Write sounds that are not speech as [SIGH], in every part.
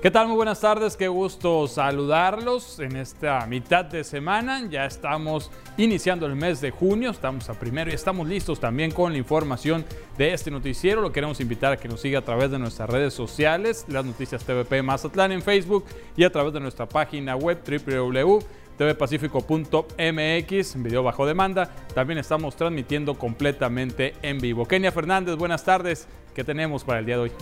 ¿Qué tal? Muy buenas tardes, qué gusto saludarlos en esta mitad de semana. Ya estamos iniciando el mes de junio, estamos a primero y estamos listos también con la información de este noticiero. Lo queremos invitar a que nos siga a través de nuestras redes sociales, las noticias TVP Mazatlán en Facebook y a través de nuestra página web www.tvpacifico.mx en video bajo demanda. También estamos transmitiendo completamente en vivo. Kenia Fernández, buenas tardes. ¿Qué tenemos para el día de hoy?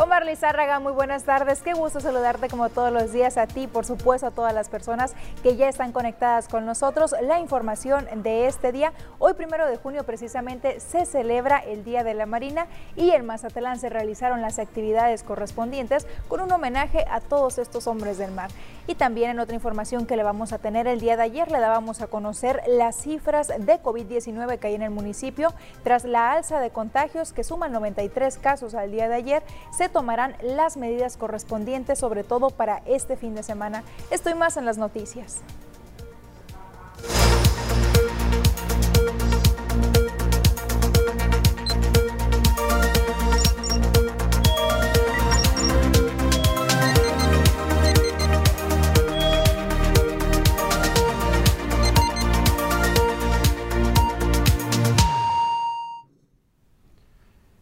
Omar Lizárraga, muy buenas tardes. Qué gusto saludarte como todos los días a ti, por supuesto a todas las personas que ya están conectadas con nosotros. La información de este día, hoy primero de junio precisamente se celebra el Día de la Marina y en Mazatlán se realizaron las actividades correspondientes con un homenaje a todos estos hombres del mar. Y también en otra información que le vamos a tener el día de ayer, le dábamos a conocer las cifras de COVID-19 que hay en el municipio tras la alza de contagios que suman 93 casos al día de ayer. Se tomarán las medidas correspondientes, sobre todo para este fin de semana. Estoy más en las noticias.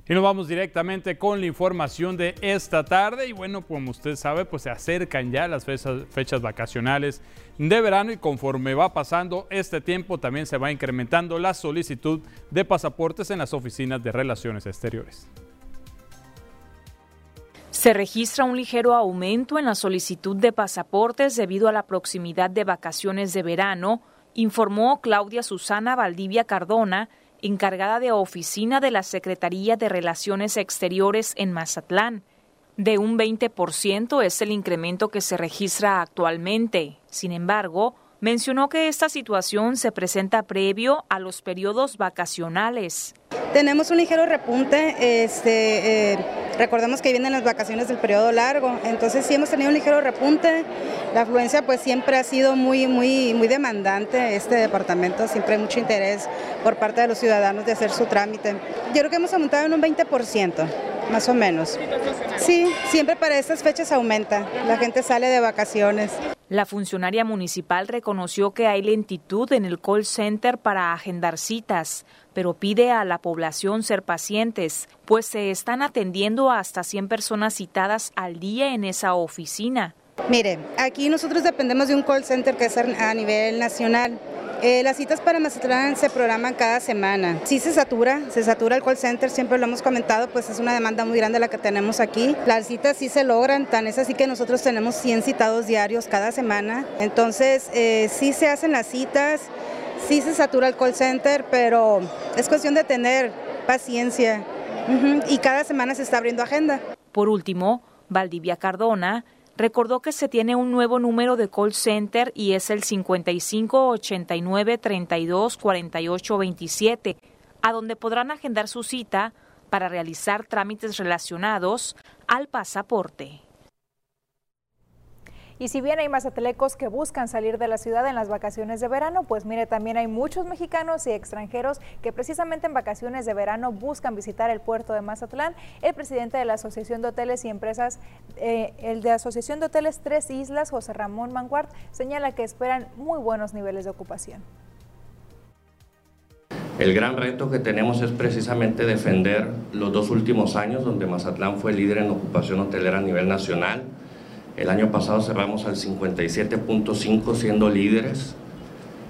Y nos vamos directamente con la información de esta tarde. Y bueno, como usted sabe, pues se acercan ya las fechas, vacacionales de verano y conforme va pasando este tiempo también se va incrementando la solicitud de pasaportes en las oficinas de relaciones exteriores. Se registra un ligero aumento en la solicitud de pasaportes debido a la proximidad de vacaciones de verano, informó Claudia Susana Valdivia Cardona, encargada de oficina de la Secretaría de Relaciones Exteriores en Mazatlán. De un 20% es el incremento que se registra actualmente. Sin embargo, mencionó que esta situación se presenta previo a los periodos vacacionales. Tenemos un ligero repunte, este, eh, recordemos que vienen las vacaciones del periodo largo, entonces sí hemos tenido un ligero repunte, la afluencia pues siempre ha sido muy, muy, muy demandante, este departamento siempre hay mucho interés por parte de los ciudadanos de hacer su trámite. Yo creo que hemos aumentado en un 20%, más o menos. Sí, siempre para estas fechas aumenta, la gente sale de vacaciones. La funcionaria municipal reconoció que hay lentitud en el call center para agendar citas, pero pide a la población ser pacientes, pues se están atendiendo hasta 100 personas citadas al día en esa oficina. Mire, aquí nosotros dependemos de un call center que es a nivel nacional. Eh, las citas para Mazatlán se programan cada semana. Sí se satura, se satura el call center, siempre lo hemos comentado, pues es una demanda muy grande la que tenemos aquí. Las citas sí se logran, tan es así que nosotros tenemos 100 citados diarios cada semana. Entonces, eh, sí se hacen las citas, sí se satura el call center, pero es cuestión de tener paciencia. Y cada semana se está abriendo agenda. Por último, Valdivia Cardona recordó que se tiene un nuevo número de call center y es el 55 89 32 48 27, a donde podrán agendar su cita para realizar trámites relacionados al pasaporte. Y si bien hay mazatelecos que buscan salir de la ciudad en las vacaciones de verano, pues mire, también hay muchos mexicanos y extranjeros que precisamente en vacaciones de verano buscan visitar el puerto de Mazatlán. El presidente de la Asociación de Hoteles y Empresas, eh, el de Asociación de Hoteles Tres Islas, José Ramón Manguard, señala que esperan muy buenos niveles de ocupación. El gran reto que tenemos es precisamente defender los dos últimos años donde Mazatlán fue líder en ocupación hotelera a nivel nacional el año pasado cerramos al 57.5 siendo líderes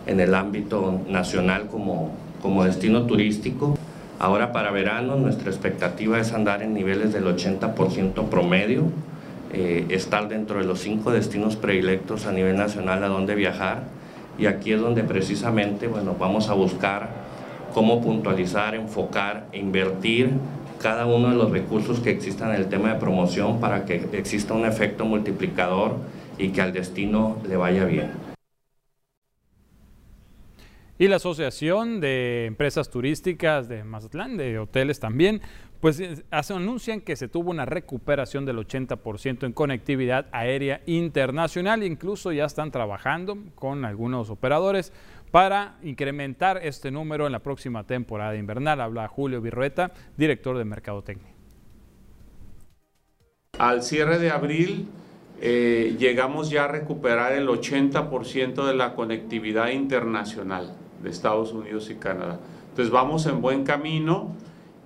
en el ámbito nacional como, como destino turístico. Ahora para verano nuestra expectativa es andar en niveles del 80% promedio, eh, estar dentro de los cinco destinos predilectos a nivel nacional a donde viajar y aquí es donde precisamente bueno, vamos a buscar cómo puntualizar, enfocar, invertir cada uno de los recursos que existan en el tema de promoción para que exista un efecto multiplicador y que al destino le vaya bien. Y la Asociación de Empresas Turísticas de Mazatlán, de hoteles también, pues eh, anuncian que se tuvo una recuperación del 80% en conectividad aérea internacional, incluso ya están trabajando con algunos operadores para incrementar este número en la próxima temporada invernal. Habla Julio Virrueta, director de Mercadotecnia. Al cierre de abril eh, llegamos ya a recuperar el 80% de la conectividad internacional de Estados Unidos y Canadá. Entonces vamos en buen camino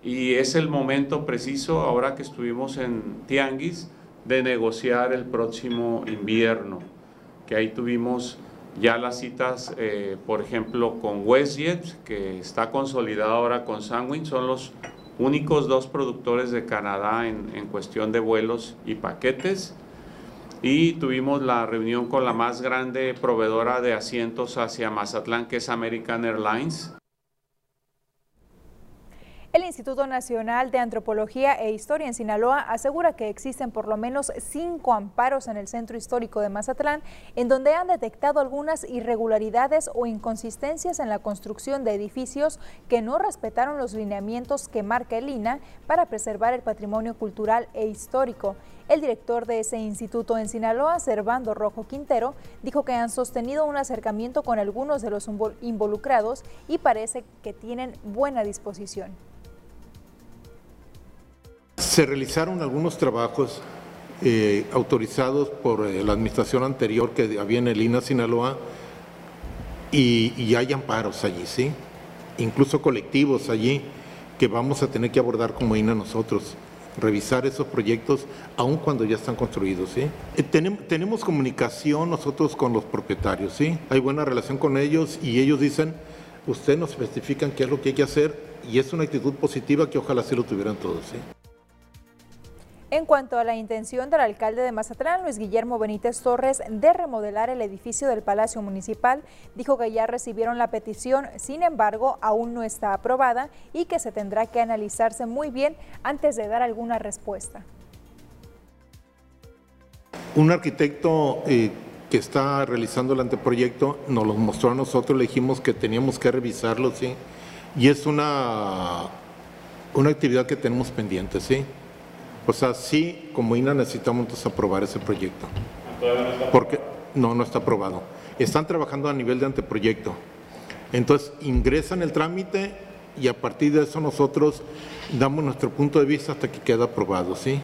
y es el momento preciso, ahora que estuvimos en Tianguis, de negociar el próximo invierno, que ahí tuvimos ya las citas, eh, por ejemplo, con WestJet, que está consolidado ahora con Sanguin, son los únicos dos productores de Canadá en, en cuestión de vuelos y paquetes. Y tuvimos la reunión con la más grande proveedora de asientos hacia Mazatlán, que es American Airlines, el Instituto Nacional de Antropología e Historia en Sinaloa asegura que existen por lo menos cinco amparos en el centro histórico de Mazatlán, en donde han detectado algunas irregularidades o inconsistencias en la construcción de edificios que no respetaron los lineamientos que marca el INA para preservar el patrimonio cultural e histórico. El director de ese instituto en Sinaloa, Servando Rojo Quintero, dijo que han sostenido un acercamiento con algunos de los involucrados y parece que tienen buena disposición. Se realizaron algunos trabajos eh, autorizados por eh, la administración anterior que había en el INA Sinaloa y, hay amparos allí, ¿sí? Incluso colectivos allí que vamos a tener que abordar como INA nosotros, revisar esos proyectos aun cuando ya están construidos, ¿sí? Eh, tenemos, comunicación nosotros con los propietarios, ¿sí? Hay buena relación con ellos y ellos dicen, ustedes nos especifican qué es lo que hay que hacer y es una actitud positiva que ojalá sí lo tuvieran todos, ¿sí? En cuanto a la intención del alcalde de Mazatlán, Luis Guillermo Benítez Torres, de remodelar el edificio del Palacio Municipal, dijo que ya recibieron la petición, sin embargo, aún no está aprobada y que se tendrá que analizarse muy bien antes de dar alguna respuesta. Un arquitecto eh, que está realizando el anteproyecto nos lo mostró a nosotros, le dijimos que teníamos que revisarlo, ¿sí? Y es una, una actividad que tenemos pendiente, ¿sí? O sea, sí, como INA necesitamos aprobar ese proyecto. ¿Todavía no está Porque no, no está aprobado. Están trabajando a nivel de anteproyecto. Entonces, ingresan el trámite y a partir de eso nosotros damos nuestro punto de vista hasta que queda aprobado, ¿sí?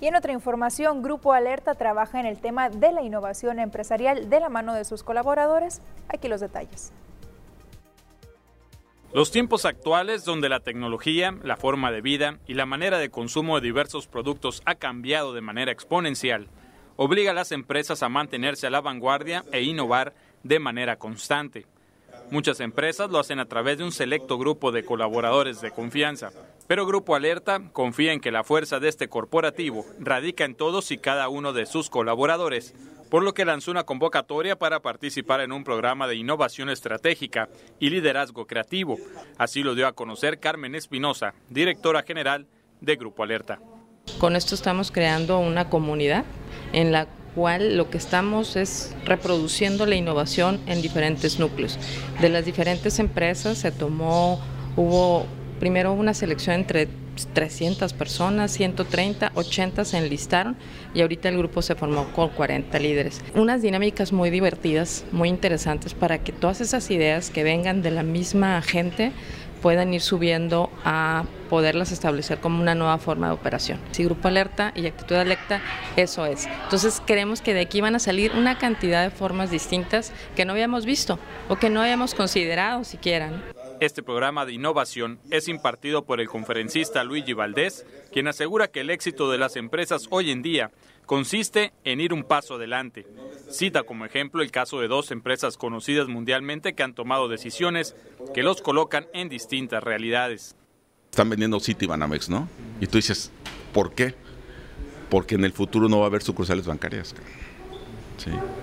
Y en otra información, Grupo Alerta trabaja en el tema de la innovación empresarial de la mano de sus colaboradores. Aquí los detalles. Los tiempos actuales donde la tecnología, la forma de vida y la manera de consumo de diversos productos ha cambiado de manera exponencial, obliga a las empresas a mantenerse a la vanguardia e innovar de manera constante. Muchas empresas lo hacen a través de un selecto grupo de colaboradores de confianza, pero Grupo Alerta confía en que la fuerza de este corporativo radica en todos y cada uno de sus colaboradores, por lo que lanzó una convocatoria para participar en un programa de innovación estratégica y liderazgo creativo. Así lo dio a conocer Carmen Espinosa, directora general de Grupo Alerta. Con esto estamos creando una comunidad en la cual lo que estamos es reproduciendo la innovación en diferentes núcleos. De las diferentes empresas se tomó, hubo primero una selección entre 300 personas, 130, 80 se enlistaron y ahorita el grupo se formó con 40 líderes. Unas dinámicas muy divertidas, muy interesantes para que todas esas ideas que vengan de la misma gente puedan ir subiendo a poderlas establecer como una nueva forma de operación. Si Grupo Alerta y Actitud Alerta, eso es. Entonces creemos que de aquí van a salir una cantidad de formas distintas que no habíamos visto o que no habíamos considerado siquiera. Este programa de innovación es impartido por el conferencista Luigi Valdés, quien asegura que el éxito de las empresas hoy en día consiste en ir un paso adelante. Cita como ejemplo el caso de dos empresas conocidas mundialmente que han tomado decisiones que los colocan en distintas realidades. Están vendiendo City Banamex, ¿no? Y tú dices, ¿por qué? Porque en el futuro no va a haber sucursales bancarias.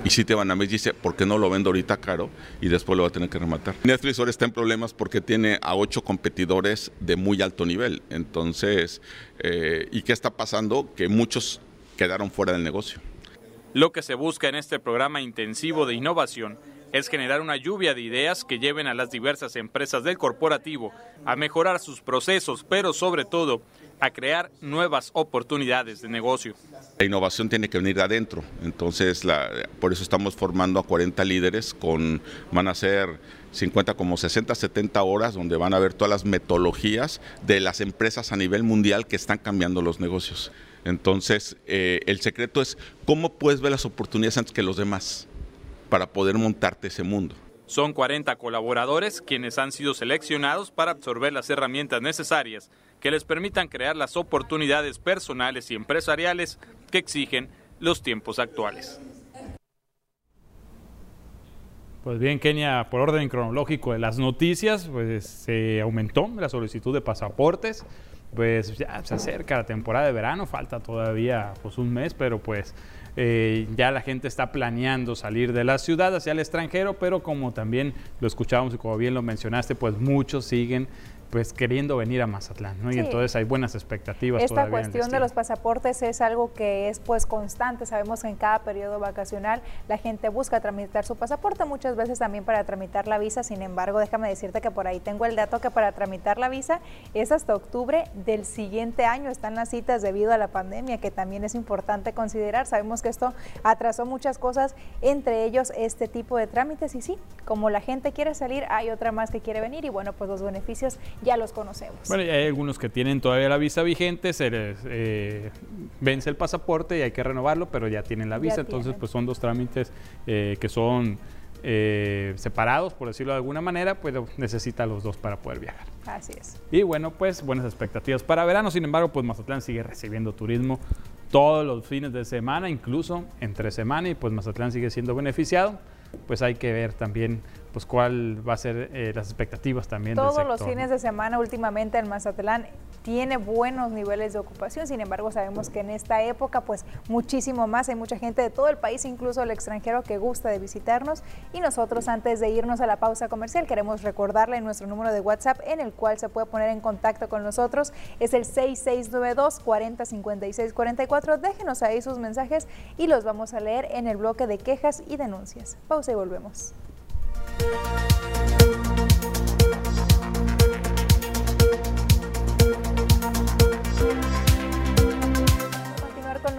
Y si te van a me dice, ¿por qué no lo vendo ahorita caro y después lo va a tener que rematar? Netflix ahora está en problemas porque tiene a ocho competidores de muy alto nivel. Entonces, eh, ¿y qué está pasando? Que muchos quedaron fuera del negocio. Lo que se busca en este programa intensivo de innovación es generar una lluvia de ideas que lleven a las diversas empresas del corporativo a mejorar sus procesos, pero sobre todo a crear nuevas oportunidades de negocio. La innovación tiene que venir de adentro, entonces por eso estamos formando a 40 líderes con, van a ser 50 como 60, 70 horas donde van a ver todas las metodologías de las empresas a nivel mundial que están cambiando los negocios. Entonces, eh, el secreto es cómo puedes ver las oportunidades antes que los demás para poder montarte ese mundo. Son 40 colaboradores quienes han sido seleccionados para absorber las herramientas necesarias que les permitan crear las oportunidades personales y empresariales que exigen los tiempos actuales. Pues bien, Kenia, por orden cronológico de las noticias, pues se aumentó la solicitud de pasaportes. Pues ya se acerca la temporada de verano, falta todavía pues un mes, pero pues eh, ya la gente está planeando salir de la ciudad hacia el extranjero, pero como también lo escuchábamos y como bien lo mencionaste, pues muchos siguen pues queriendo venir a Mazatlán, ¿no? Y entonces hay buenas expectativas. Esta cuestión de los pasaportes es algo que es pues constante. Sabemos que en cada periodo vacacional la gente busca tramitar su pasaporte, muchas veces también para tramitar la visa. Sin embargo, déjame decirte que por ahí tengo el dato que para tramitar la visa es hasta octubre del siguiente año. Están las citas debido a la pandemia, que también es importante considerar. Sabemos que esto atrasó muchas cosas, entre ellos este tipo de trámites. Y sí, como la gente quiere salir, hay otra más que quiere venir y bueno, pues los beneficios ya los conocemos. Bueno, y hay algunos que tienen todavía la visa vigente, se les eh, vence el pasaporte y hay que renovarlo, pero ya tienen la visa, entonces pues son dos trámites eh, que son eh, separados, por decirlo de alguna manera, pues necesita los dos para poder viajar. Así es. Y bueno, pues buenas expectativas para verano, sin embargo, pues Mazatlán sigue recibiendo turismo todos los fines de semana, incluso entre semana, y pues Mazatlán sigue siendo beneficiado pues hay que ver también pues cuál va a ser eh, las expectativas también Todos los fines de semana últimamente el Mazatlán tiene buenos niveles de ocupación, sin embargo sabemos que en esta época pues muchísimo más, hay mucha gente de todo el país, incluso el extranjero que gusta de visitarnos. Y nosotros antes de irnos a la pausa comercial queremos recordarle nuestro número de WhatsApp en el cual se puede poner en contacto con nosotros, es el 6692 40 44, déjenos ahí sus mensajes y los vamos a leer en el bloque de quejas y denuncias. Pausa y volvemos.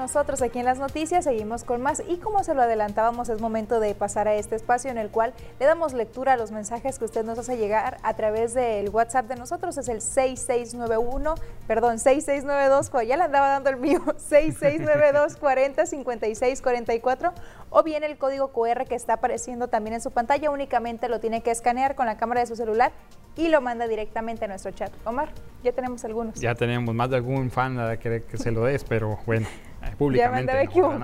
Nosotros aquí en las noticias, seguimos con más y como se lo adelantábamos es momento de pasar a este espacio en el cual le damos lectura a los mensajes que usted nos hace llegar a través del WhatsApp de nosotros, es el 6691, perdón, 6692, ya le andaba dando el mío, 6692 40 56 44 o bien el código QR que está apareciendo también en su pantalla, únicamente lo tiene que escanear con la cámara de su celular y lo manda directamente a nuestro chat. Omar, ya tenemos algunos. Ya tenemos más de algún fan a querer que se lo des, pero bueno, [LAUGHS] eh, públicamente.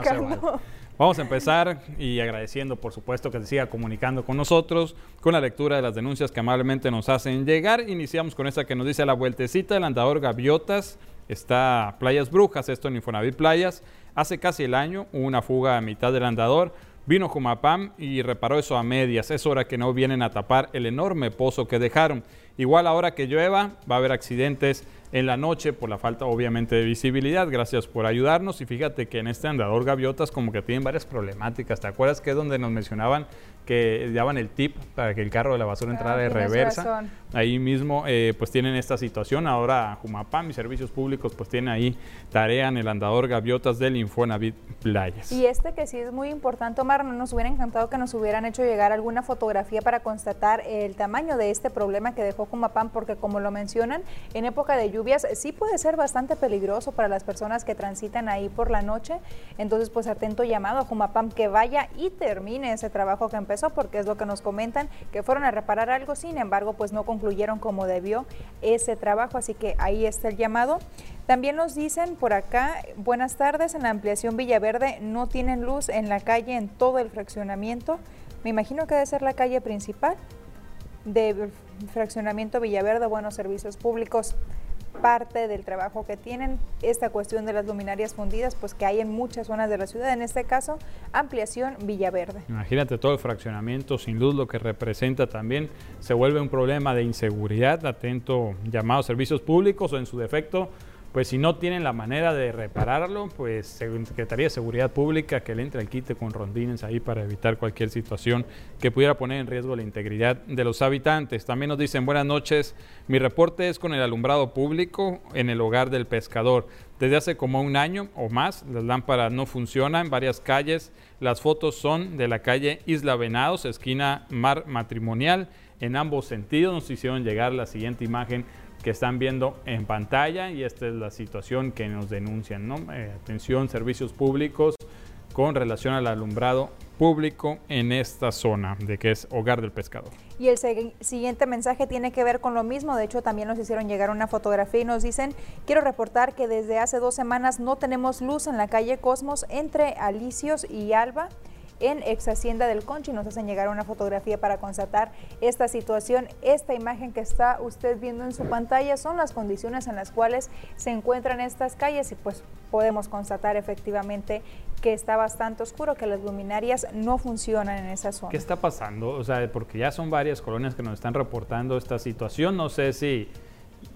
Ya Vamos a empezar y agradeciendo, por supuesto, que se siga comunicando con nosotros, con la lectura de las denuncias que amablemente nos hacen llegar. Iniciamos con esta que nos dice la vueltecita, el andador Gaviotas, está Playas Brujas, esto en Infonavit Playas. Hace casi el año hubo una fuga a mitad del andador. Vino Jumapam y reparó eso a medias. Es hora que no vienen a tapar el enorme pozo que dejaron. Igual ahora que llueva, va a haber accidentes en la noche por la falta obviamente de visibilidad. Gracias por ayudarnos y fíjate que en este andador gaviotas como que tienen varias problemáticas. ¿Te acuerdas que es donde nos mencionaban que daban el tip para que el carro de la basura entrara de reversa? Ahí mismo eh, pues tienen esta situación. Ahora Jumapam y Servicios Públicos pues tienen ahí tarea en el andador gaviotas del Infonavit Playas. Y este que sí es muy importante, Omar, nos hubiera encantado que nos hubieran hecho llegar alguna fotografía para constatar el tamaño de este problema que dejó Jumapam porque como lo mencionan, en época de lluvia sí puede ser bastante peligroso para las personas que transitan ahí por la noche. Entonces, pues atento llamado a Jumapam que vaya y termine ese trabajo que empezó, porque es lo que nos comentan, que fueron a reparar algo, sin embargo, pues no concluyeron como debió ese trabajo, así que ahí está el llamado. También nos dicen por acá, buenas tardes, en la ampliación Villaverde no tienen luz en la calle en todo el fraccionamiento. Me imagino que debe ser la calle principal de fraccionamiento Villaverde, buenos servicios públicos parte del trabajo que tienen esta cuestión de las luminarias fundidas, pues que hay en muchas zonas de la ciudad, en este caso ampliación Villaverde. Imagínate todo el fraccionamiento sin luz, lo que representa también, se vuelve un problema de inseguridad, atento llamado servicios públicos o en su defecto pues si no tienen la manera de repararlo, pues Secretaría de Seguridad Pública que le entre al quite con rondines ahí para evitar cualquier situación que pudiera poner en riesgo la integridad de los habitantes. También nos dicen buenas noches, mi reporte es con el alumbrado público en el hogar del pescador. Desde hace como un año o más, las lámparas no funcionan en varias calles. Las fotos son de la calle Isla Venados, esquina Mar Matrimonial. En ambos sentidos nos hicieron llegar la siguiente imagen que están viendo en pantalla y esta es la situación que nos denuncian. ¿no? Eh, atención, servicios públicos con relación al alumbrado público en esta zona de que es hogar del pescador. Y el siguiente mensaje tiene que ver con lo mismo, de hecho también nos hicieron llegar una fotografía y nos dicen, quiero reportar que desde hace dos semanas no tenemos luz en la calle Cosmos entre Alicios y Alba en ex Hacienda del Conchi. Nos hacen llegar una fotografía para constatar esta situación. Esta imagen que está usted viendo en su pantalla son las condiciones en las cuales se encuentran estas calles y pues podemos constatar efectivamente que está bastante oscuro, que las luminarias no funcionan en esa zona. ¿Qué está pasando? O sea, porque ya son varias colonias que nos están reportando esta situación. No sé si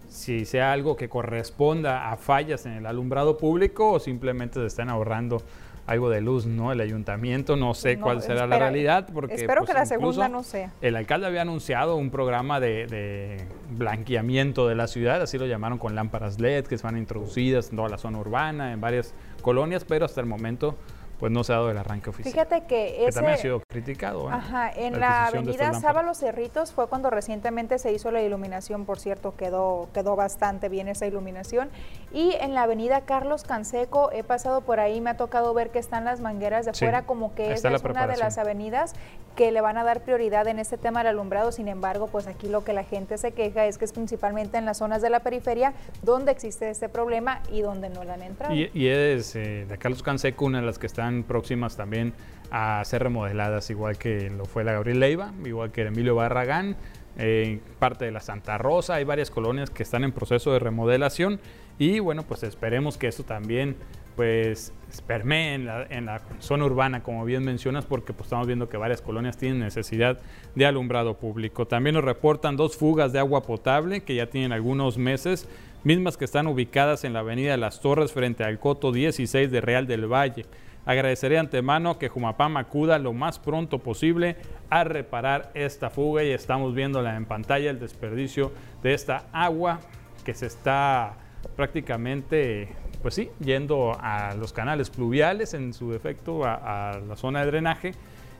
si sea algo que corresponda a fallas en el alumbrado público o simplemente se están ahorrando algo de luz, ¿no? El ayuntamiento, no sé cuál será la realidad. Porque, espero que pues, la segunda no sea. El alcalde había anunciado un programa de, blanqueamiento de la ciudad, así lo llamaron con lámparas LED que se van introducidas en toda la zona urbana, en varias colonias, pero hasta el momento pues no se ha dado el arranque oficial. Fíjate que, ese, también ha sido criticado. ¿eh? Ajá, en la avenida Sábalos Cerritos fue cuando recientemente se hizo la iluminación, por cierto, quedó, quedó bastante bien esa iluminación. Y en la avenida Carlos Canseco he pasado por ahí, me ha tocado ver que están las mangueras de fuera, como que esa es una de las avenidas que le van a dar prioridad en este tema del alumbrado. Sin embargo, pues aquí lo que la gente se queja es que es principalmente en las zonas de la periferia donde existe este problema y donde no le han entrado. Y, es eh, de Carlos Canseco una de las que están próximas también a ser remodeladas, igual que lo fue la Gabriel Leiva, igual que Emilio Barragán, eh, parte de la Santa Rosa, hay varias colonias que están en proceso de remodelación y bueno, pues esperemos que eso también pues permee en la, en la, zona urbana, como bien mencionas, porque pues, estamos viendo que varias colonias tienen necesidad de alumbrado público. También nos reportan dos fugas de agua potable que ya tienen algunos meses, mismas que están ubicadas en la avenida de las Torres frente al Coto 16 de Real del Valle. Agradeceré ante que Jumapam acuda lo más pronto posible a reparar esta fuga y estamos viéndola en pantalla, el desperdicio de esta agua que se está prácticamente, pues sí, yendo a los canales pluviales en su defecto, a, a la zona de drenaje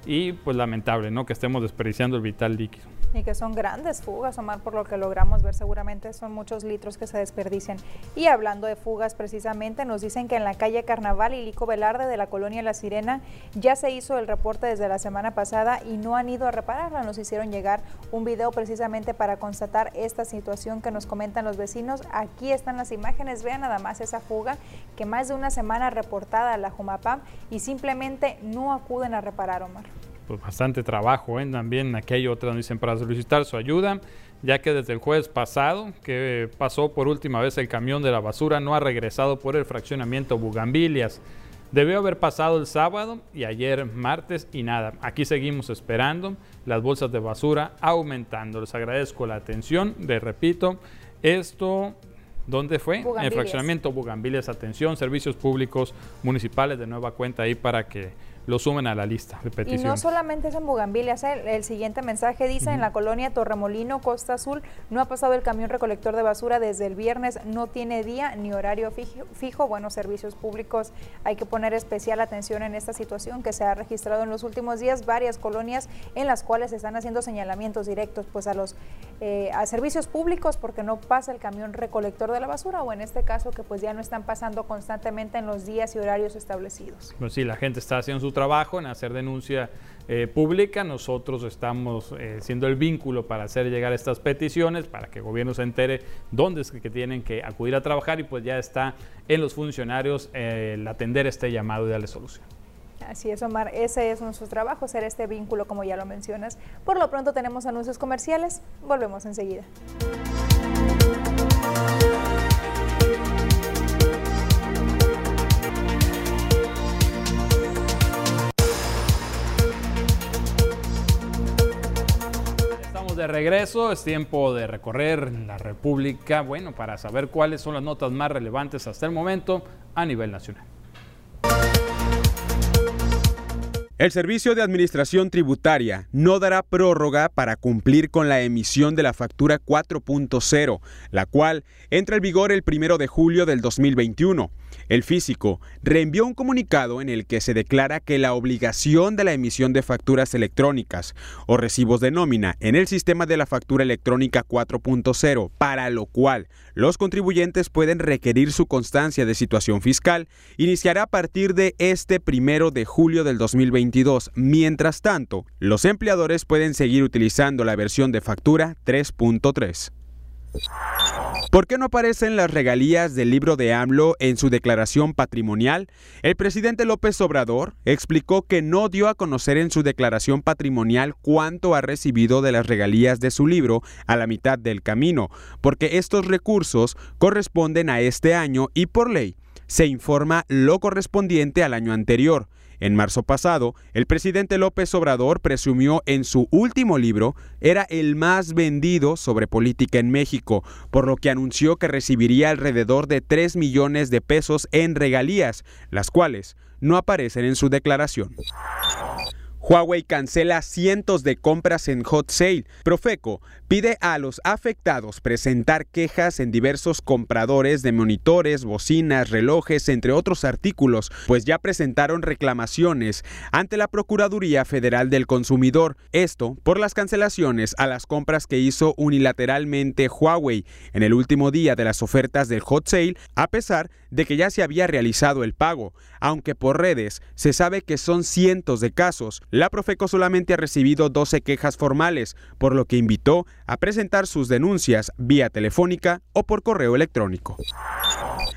y pues lamentable, ¿no? Que estemos desperdiciando el vital líquido. Y que son grandes fugas, Omar, por lo que logramos ver, seguramente son muchos litros que se desperdician. Y hablando de fugas, precisamente nos dicen que en la calle Carnaval y Lico Velarde de la colonia La Sirena ya se hizo el reporte desde la semana pasada y no han ido a repararla. Nos hicieron llegar un video precisamente para constatar esta situación que nos comentan los vecinos. Aquí están las imágenes, vean nada más esa fuga que más de una semana reportada a la Jumapam y simplemente no acuden a reparar, Omar pues bastante trabajo. ¿eh? También aquí hay otras, dicen, para solicitar su ayuda, ya que desde el jueves pasado, que pasó por última vez el camión de la basura, no ha regresado por el fraccionamiento Bugambilias. Debió haber pasado el sábado y ayer martes y nada. Aquí seguimos esperando las bolsas de basura aumentando. Les agradezco la atención. De repito, esto ¿Dónde fue? En el fraccionamiento Bugambilias. Atención, servicios públicos municipales de nueva cuenta ahí para que lo sumen a la lista de peticiones. Y no solamente es en Bugambilias, el, el siguiente mensaje dice, en la colonia Torremolino, Costa Azul, no ha pasado el camión recolector de basura desde el viernes, no tiene día ni horario fijo, fijo. Buenos servicios públicos, hay que poner especial atención en esta situación que se ha registrado en los últimos días, varias colonias en las cuales se están haciendo señalamientos directos pues a los eh, a servicios públicos porque no pasa el camión recolector de la basura o en este caso que pues ya no están pasando constantemente en los días y horarios establecidos. Pues sí, la gente está haciendo su trabajo en hacer denuncia eh, pública. Nosotros estamos eh, siendo el vínculo para hacer llegar estas peticiones, para que el gobierno se entere dónde es que tienen que acudir a trabajar y pues ya está en los funcionarios el atender este llamado y darle solución. Así es, Omar. Ese es nuestro trabajo, ser este vínculo, como ya lo mencionas. Por lo pronto tenemos anuncios comerciales. Volvemos enseguida. de regreso, es tiempo de recorrer la República, bueno, para saber cuáles son las notas más relevantes hasta el momento a nivel nacional. El Servicio de Administración Tributaria no dará prórroga para cumplir con la emisión de la factura 4.0, la cual entra en vigor el 1 de julio del 2021. El físico reenvió un comunicado en el que se declara que la obligación de la emisión de facturas electrónicas o recibos de nómina en el sistema de la factura electrónica 4.0, para lo cual los contribuyentes pueden requerir su constancia de situación fiscal, iniciará a partir de este primero de julio del 2022. Mientras tanto, los empleadores pueden seguir utilizando la versión de factura 3.3. ¿Por qué no aparecen las regalías del libro de AMLO en su declaración patrimonial? El presidente López Obrador explicó que no dio a conocer en su declaración patrimonial cuánto ha recibido de las regalías de su libro a la mitad del camino, porque estos recursos corresponden a este año y por ley se informa lo correspondiente al año anterior. En marzo pasado, el presidente López Obrador presumió en su último libro era el más vendido sobre política en México, por lo que anunció que recibiría alrededor de 3 millones de pesos en regalías, las cuales no aparecen en su declaración. Huawei cancela cientos de compras en hot sale. Profeco pide a los afectados presentar quejas en diversos compradores de monitores, bocinas, relojes, entre otros artículos, pues ya presentaron reclamaciones ante la Procuraduría Federal del Consumidor. Esto por las cancelaciones a las compras que hizo unilateralmente Huawei en el último día de las ofertas del hot sale, a pesar de que ya se había realizado el pago, aunque por redes se sabe que son cientos de casos. La Profeco solamente ha recibido 12 quejas formales, por lo que invitó a presentar sus denuncias vía telefónica o por correo electrónico.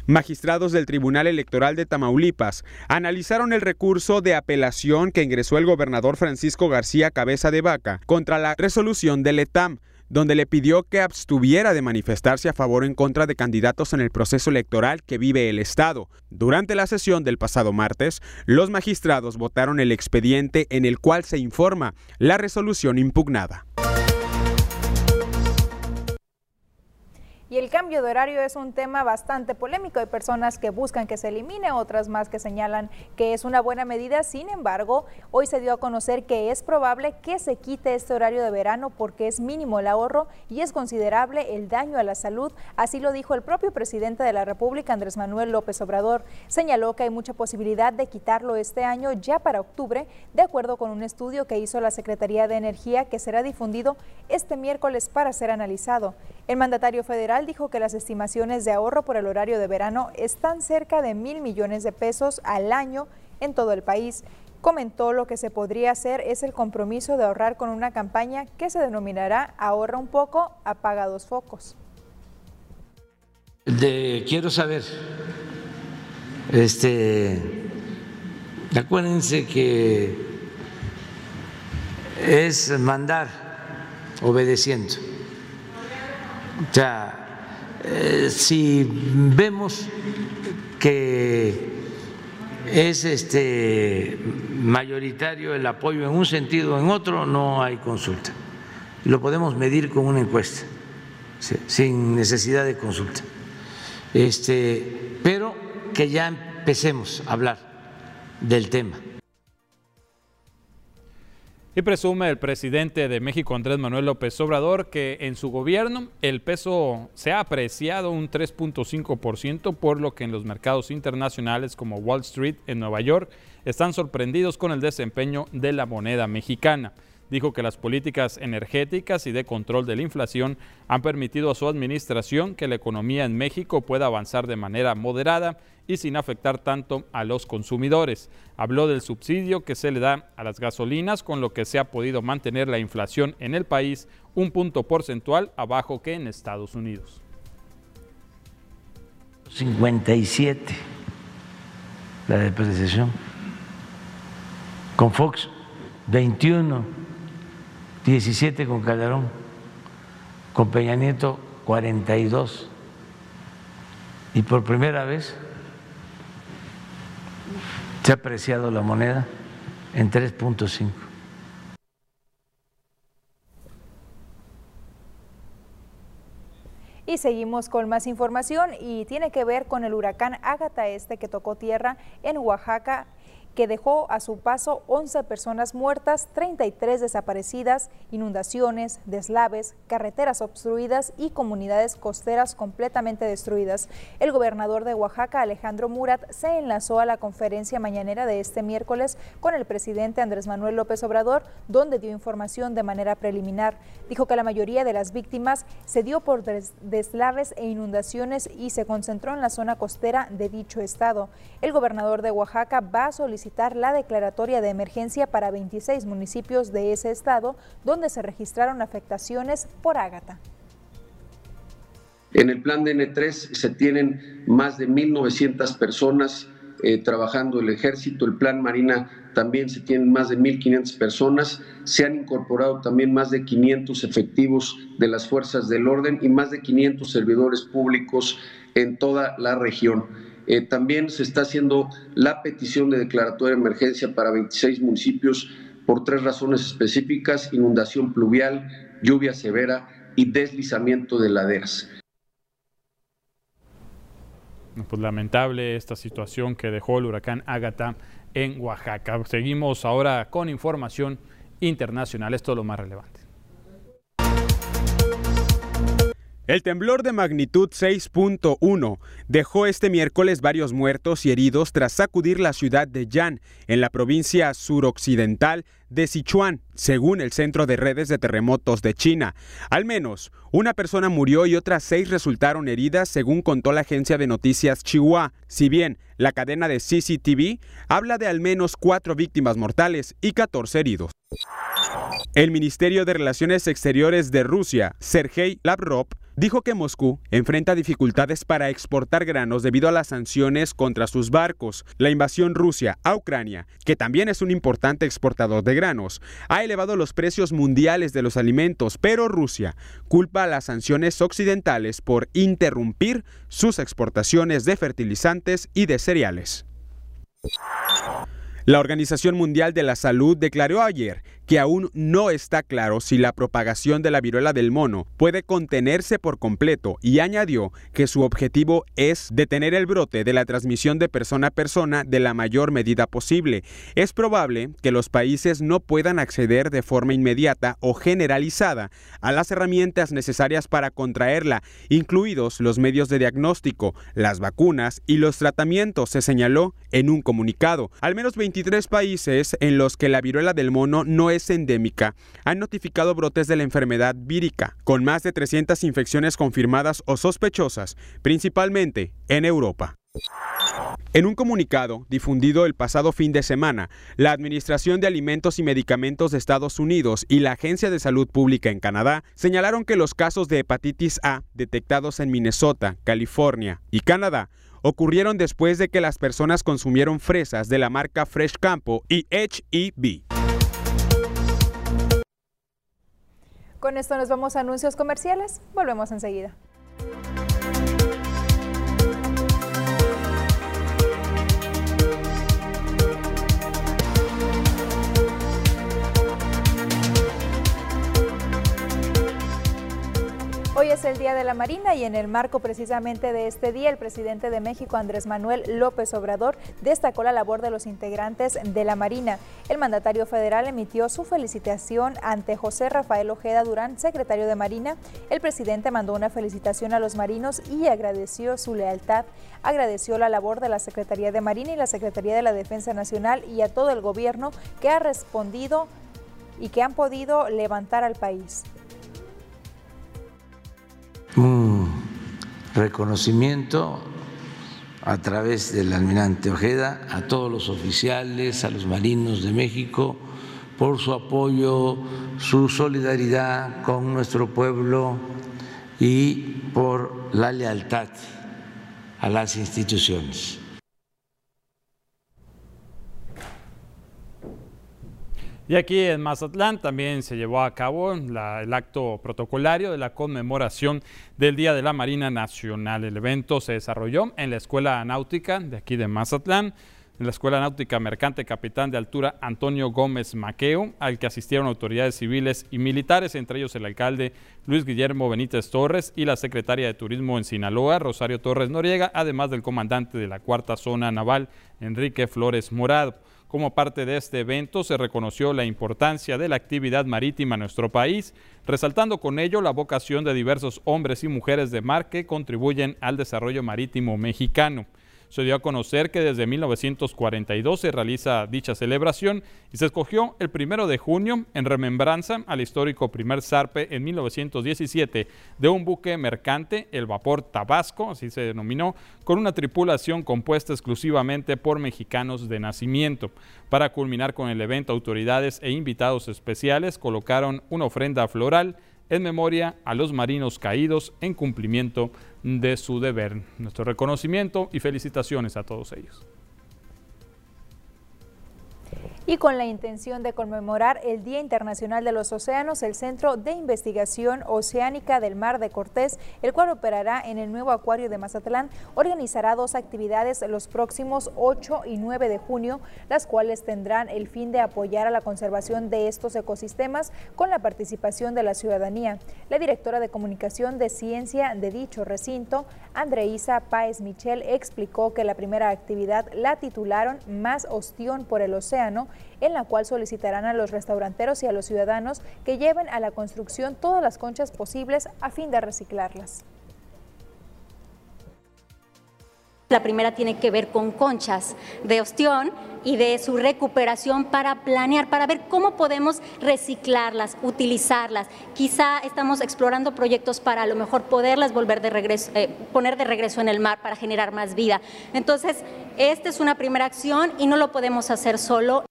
Magistrados del Tribunal Electoral de Tamaulipas analizaron el recurso de apelación que ingresó el gobernador Francisco García Cabeza de Vaca contra la resolución del ETAM donde le pidió que abstuviera de manifestarse a favor o en contra de candidatos en el proceso electoral que vive el Estado. Durante la sesión del pasado martes, los magistrados votaron el expediente en el cual se informa la resolución impugnada. Y el cambio de horario es un tema bastante polémico. Hay personas que buscan que se elimine, otras más que señalan que es una buena medida. Sin embargo, hoy se dio a conocer que es probable que se quite este horario de verano porque es mínimo el ahorro y es considerable el daño a la salud. Así lo dijo el propio presidente de la República, Andrés Manuel López Obrador. Señaló que hay mucha posibilidad de quitarlo este año ya para octubre, de acuerdo con un estudio que hizo la Secretaría de Energía que será difundido este miércoles para ser analizado. El mandatario federal dijo que las estimaciones de ahorro por el horario de verano están cerca de mil millones de pesos al año en todo el país. Comentó lo que se podría hacer es el compromiso de ahorrar con una campaña que se denominará Ahorra un poco, apaga dos focos. quiero saber, este, acuérdense que es mandar obedeciendo. O sea, eh, si vemos que es este mayoritario el apoyo en un sentido o en otro, no hay consulta. Lo podemos medir con una encuesta, sin necesidad de consulta. Este, pero que ya empecemos a hablar del tema. Y presume el presidente de México, Andrés Manuel López Obrador, que en su gobierno el peso se ha apreciado un 3.5%, por lo que en los mercados internacionales como Wall Street en Nueva York están sorprendidos con el desempeño de la moneda mexicana. Dijo que las políticas energéticas y de control de la inflación han permitido a su administración que la economía en México pueda avanzar de manera moderada y sin afectar tanto a los consumidores. Habló del subsidio que se le da a las gasolinas, con lo que se ha podido mantener la inflación en el país un punto porcentual abajo que en Estados Unidos. 57 la depreciación. Con Fox 21 17 con Calderón, con Peña Nieto 42. Y por primera vez se ha apreciado la moneda en 3.5. Y seguimos con más información y tiene que ver con el huracán Ágata este que tocó tierra en Oaxaca que dejó a su paso 11 personas muertas, 33 desaparecidas, inundaciones, deslaves, carreteras obstruidas y comunidades costeras completamente destruidas. El gobernador de Oaxaca, Alejandro Murat, se enlazó a la conferencia mañanera de este miércoles con el presidente Andrés Manuel López Obrador, donde dio información de manera preliminar. Dijo que la mayoría de las víctimas se dio por deslaves e inundaciones y se concentró en la zona costera de dicho estado. El gobernador de Oaxaca va a solicitar la declaratoria de emergencia para 26 municipios de ese estado donde se registraron afectaciones por ágata. En el plan de N3 se tienen más de 1.900 personas eh, trabajando el ejército, el plan Marina también se tienen más de 1.500 personas, se han incorporado también más de 500 efectivos de las fuerzas del orden y más de 500 servidores públicos en toda la región. Eh, también se está haciendo la petición de declaratoria de emergencia para 26 municipios por tres razones específicas, inundación pluvial, lluvia severa y deslizamiento de laderas. Pues lamentable esta situación que dejó el huracán Ágata en Oaxaca. Seguimos ahora con información internacional, esto es lo más relevante. El temblor de magnitud 6.1 dejó este miércoles varios muertos y heridos tras sacudir la ciudad de Yan, en la provincia suroccidental de Sichuan, según el Centro de Redes de Terremotos de China. Al menos una persona murió y otras seis resultaron heridas, según contó la agencia de noticias Chihuahua. Si bien la cadena de CCTV habla de al menos cuatro víctimas mortales y 14 heridos. El Ministerio de Relaciones Exteriores de Rusia, Sergei Lavrov, dijo que Moscú enfrenta dificultades para exportar granos debido a las sanciones contra sus barcos. La invasión Rusia a Ucrania, que también es un importante exportador de granos, ha elevado los precios mundiales de los alimentos, pero Rusia culpa a las sanciones occidentales por interrumpir sus exportaciones de fertilizantes y de cereales. La Organización Mundial de la Salud declaró ayer que aún no está claro si la propagación de la viruela del mono puede contenerse por completo y añadió que su objetivo es detener el brote de la transmisión de persona a persona de la mayor medida posible. Es probable que los países no puedan acceder de forma inmediata o generalizada a las herramientas necesarias para contraerla, incluidos los medios de diagnóstico, las vacunas y los tratamientos, se señaló en un comunicado. Al menos 23 países en los que la viruela del mono no es endémica, han notificado brotes de la enfermedad vírica, con más de 300 infecciones confirmadas o sospechosas, principalmente en Europa. En un comunicado difundido el pasado fin de semana, la Administración de Alimentos y Medicamentos de Estados Unidos y la Agencia de Salud Pública en Canadá señalaron que los casos de hepatitis A detectados en Minnesota, California y Canadá ocurrieron después de que las personas consumieron fresas de la marca Fresh Campo y HEB. Con esto nos vamos a anuncios comerciales. Volvemos enseguida. Hoy es el Día de la Marina y en el marco precisamente de este día, el presidente de México, Andrés Manuel López Obrador, destacó la labor de los integrantes de la Marina. El mandatario federal emitió su felicitación ante José Rafael Ojeda Durán, secretario de Marina. El presidente mandó una felicitación a los marinos y agradeció su lealtad. Agradeció la labor de la Secretaría de Marina y la Secretaría de la Defensa Nacional y a todo el gobierno que ha respondido y que han podido levantar al país un reconocimiento a través del almirante Ojeda a todos los oficiales, a los marinos de México, por su apoyo, su solidaridad con nuestro pueblo y por la lealtad a las instituciones. Y aquí en Mazatlán también se llevó a cabo el acto protocolario de la conmemoración del Día de la Marina Nacional. El evento se desarrolló en la Escuela Náutica de aquí de Mazatlán, en la Escuela Náutica Mercante Capitán de Altura Antonio Gómez Maqueo, al que asistieron autoridades civiles y militares, entre ellos el alcalde Luis Guillermo Benítez Torres y la secretaria de Turismo en Sinaloa, Rosario Torres Noriega, además del comandante de la Cuarta Zona Naval, Enrique Flores Morado. Como parte de este evento se reconoció la importancia de la actividad marítima en nuestro país, resaltando con ello la vocación de diversos hombres y mujeres de mar que contribuyen al desarrollo marítimo mexicano se dio a conocer que desde 1942 se realiza dicha celebración y se escogió el primero de junio en remembranza al histórico primer zarpe en 1917 de un buque mercante, el vapor Tabasco, así se denominó, con una tripulación compuesta exclusivamente por mexicanos de nacimiento. Para culminar con el evento, autoridades e invitados especiales colocaron una ofrenda floral en memoria a los marinos caídos en cumplimiento de su deber. Nuestro reconocimiento y felicitaciones a todos ellos y con la intención de conmemorar el Día Internacional de los Océanos, el Centro de Investigación Oceánica del Mar de Cortés, el cual operará en el nuevo acuario de Mazatlán, organizará dos actividades los próximos 8 y 9 de junio, las cuales tendrán el fin de apoyar a la conservación de estos ecosistemas con la participación de la ciudadanía. La directora de comunicación de ciencia de dicho recinto, Andreisa Páez Michel, explicó que la primera actividad la titularon Más ostión por el océano en la cual solicitarán a los restauranteros y a los ciudadanos que lleven a la construcción todas las conchas posibles a fin de reciclarlas. La primera tiene que ver con conchas de ostión y de su recuperación para planear, para ver cómo podemos reciclarlas, utilizarlas. Quizá estamos explorando proyectos para a lo mejor poderlas volver de regreso, eh, poner de regreso en el mar para generar más vida. Entonces, esta es una primera acción y no lo podemos hacer solo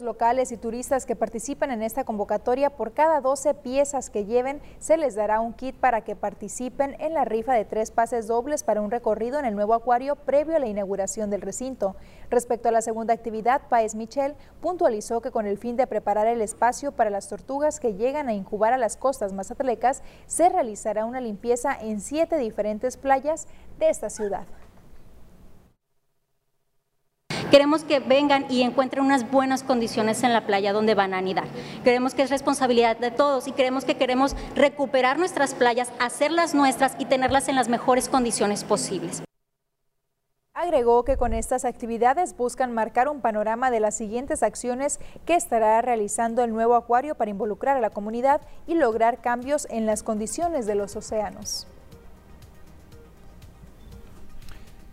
locales y turistas que participan en esta convocatoria, por cada 12 piezas que lleven, se les dará un kit para que participen en la rifa de tres pases dobles para un recorrido en el nuevo acuario previo a la inauguración del recinto. Respecto a la segunda actividad, Paez Michel puntualizó que con el fin de preparar el espacio para las tortugas que llegan a incubar a las costas mazatlecas, se realizará una limpieza en siete diferentes playas de esta ciudad. Queremos que vengan y encuentren unas buenas condiciones en la playa donde van a anidar. Queremos que es responsabilidad de todos y creemos que queremos recuperar nuestras playas, hacerlas nuestras y tenerlas en las mejores condiciones posibles. Agregó que con estas actividades buscan marcar un panorama de las siguientes acciones que estará realizando el nuevo acuario para involucrar a la comunidad y lograr cambios en las condiciones de los océanos.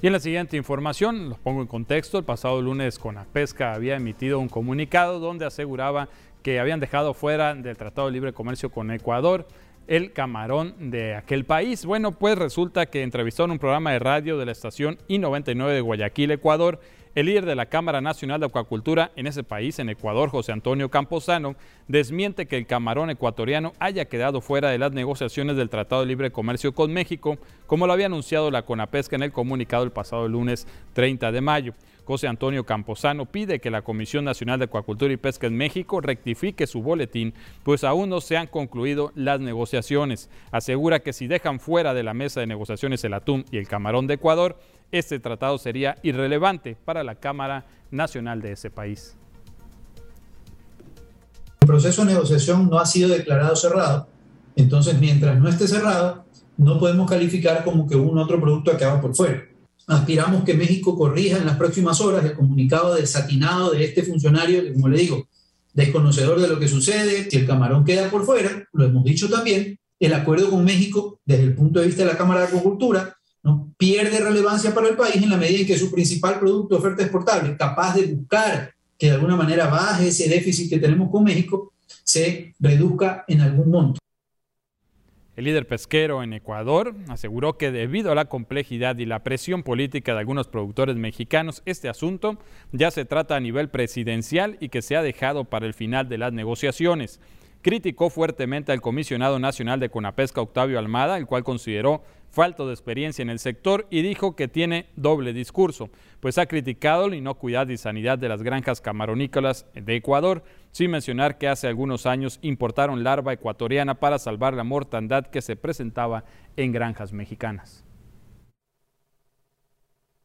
Y en la siguiente información, los pongo en contexto, el pasado lunes Conapesca había emitido un comunicado donde aseguraba que habían dejado fuera del Tratado de Libre Comercio con Ecuador el camarón de aquel país. Bueno, pues resulta que entrevistó en un programa de radio de la estación I-99 de Guayaquil, Ecuador, el líder de la Cámara Nacional de Acuacultura en ese país, en Ecuador, José Antonio Camposano, desmiente que el camarón ecuatoriano haya quedado fuera de las negociaciones del Tratado de Libre Comercio con México, como lo había anunciado la CONAPESCA en el comunicado el pasado lunes 30 de mayo. José Antonio Camposano pide que la Comisión Nacional de Acuacultura y Pesca en México rectifique su boletín, pues aún no se han concluido las negociaciones. Asegura que si dejan fuera de la mesa de negociaciones el atún y el camarón de Ecuador, este tratado sería irrelevante para la Cámara Nacional de ese país. El proceso de negociación no ha sido declarado cerrado, entonces mientras no esté cerrado, no podemos calificar como que un otro producto acaba por fuera. Aspiramos que México corrija en las próximas horas el comunicado desatinado de este funcionario, que como le digo, desconocedor de lo que sucede, si el camarón queda por fuera, lo hemos dicho también, el acuerdo con México desde el punto de vista de la Cámara de Agricultura ¿no? pierde relevancia para el país en la medida en que su principal producto oferta exportable, capaz de buscar que de alguna manera baje ese déficit que tenemos con México, se reduzca en algún monto. El líder pesquero en Ecuador aseguró que debido a la complejidad y la presión política de algunos productores mexicanos, este asunto ya se trata a nivel presidencial y que se ha dejado para el final de las negociaciones. Criticó fuertemente al comisionado nacional de Conapesca, Octavio Almada, el cual consideró falto de experiencia en el sector y dijo que tiene doble discurso, pues ha criticado la inocuidad y sanidad de las granjas camaronícolas de Ecuador, sin mencionar que hace algunos años importaron larva ecuatoriana para salvar la mortandad que se presentaba en granjas mexicanas.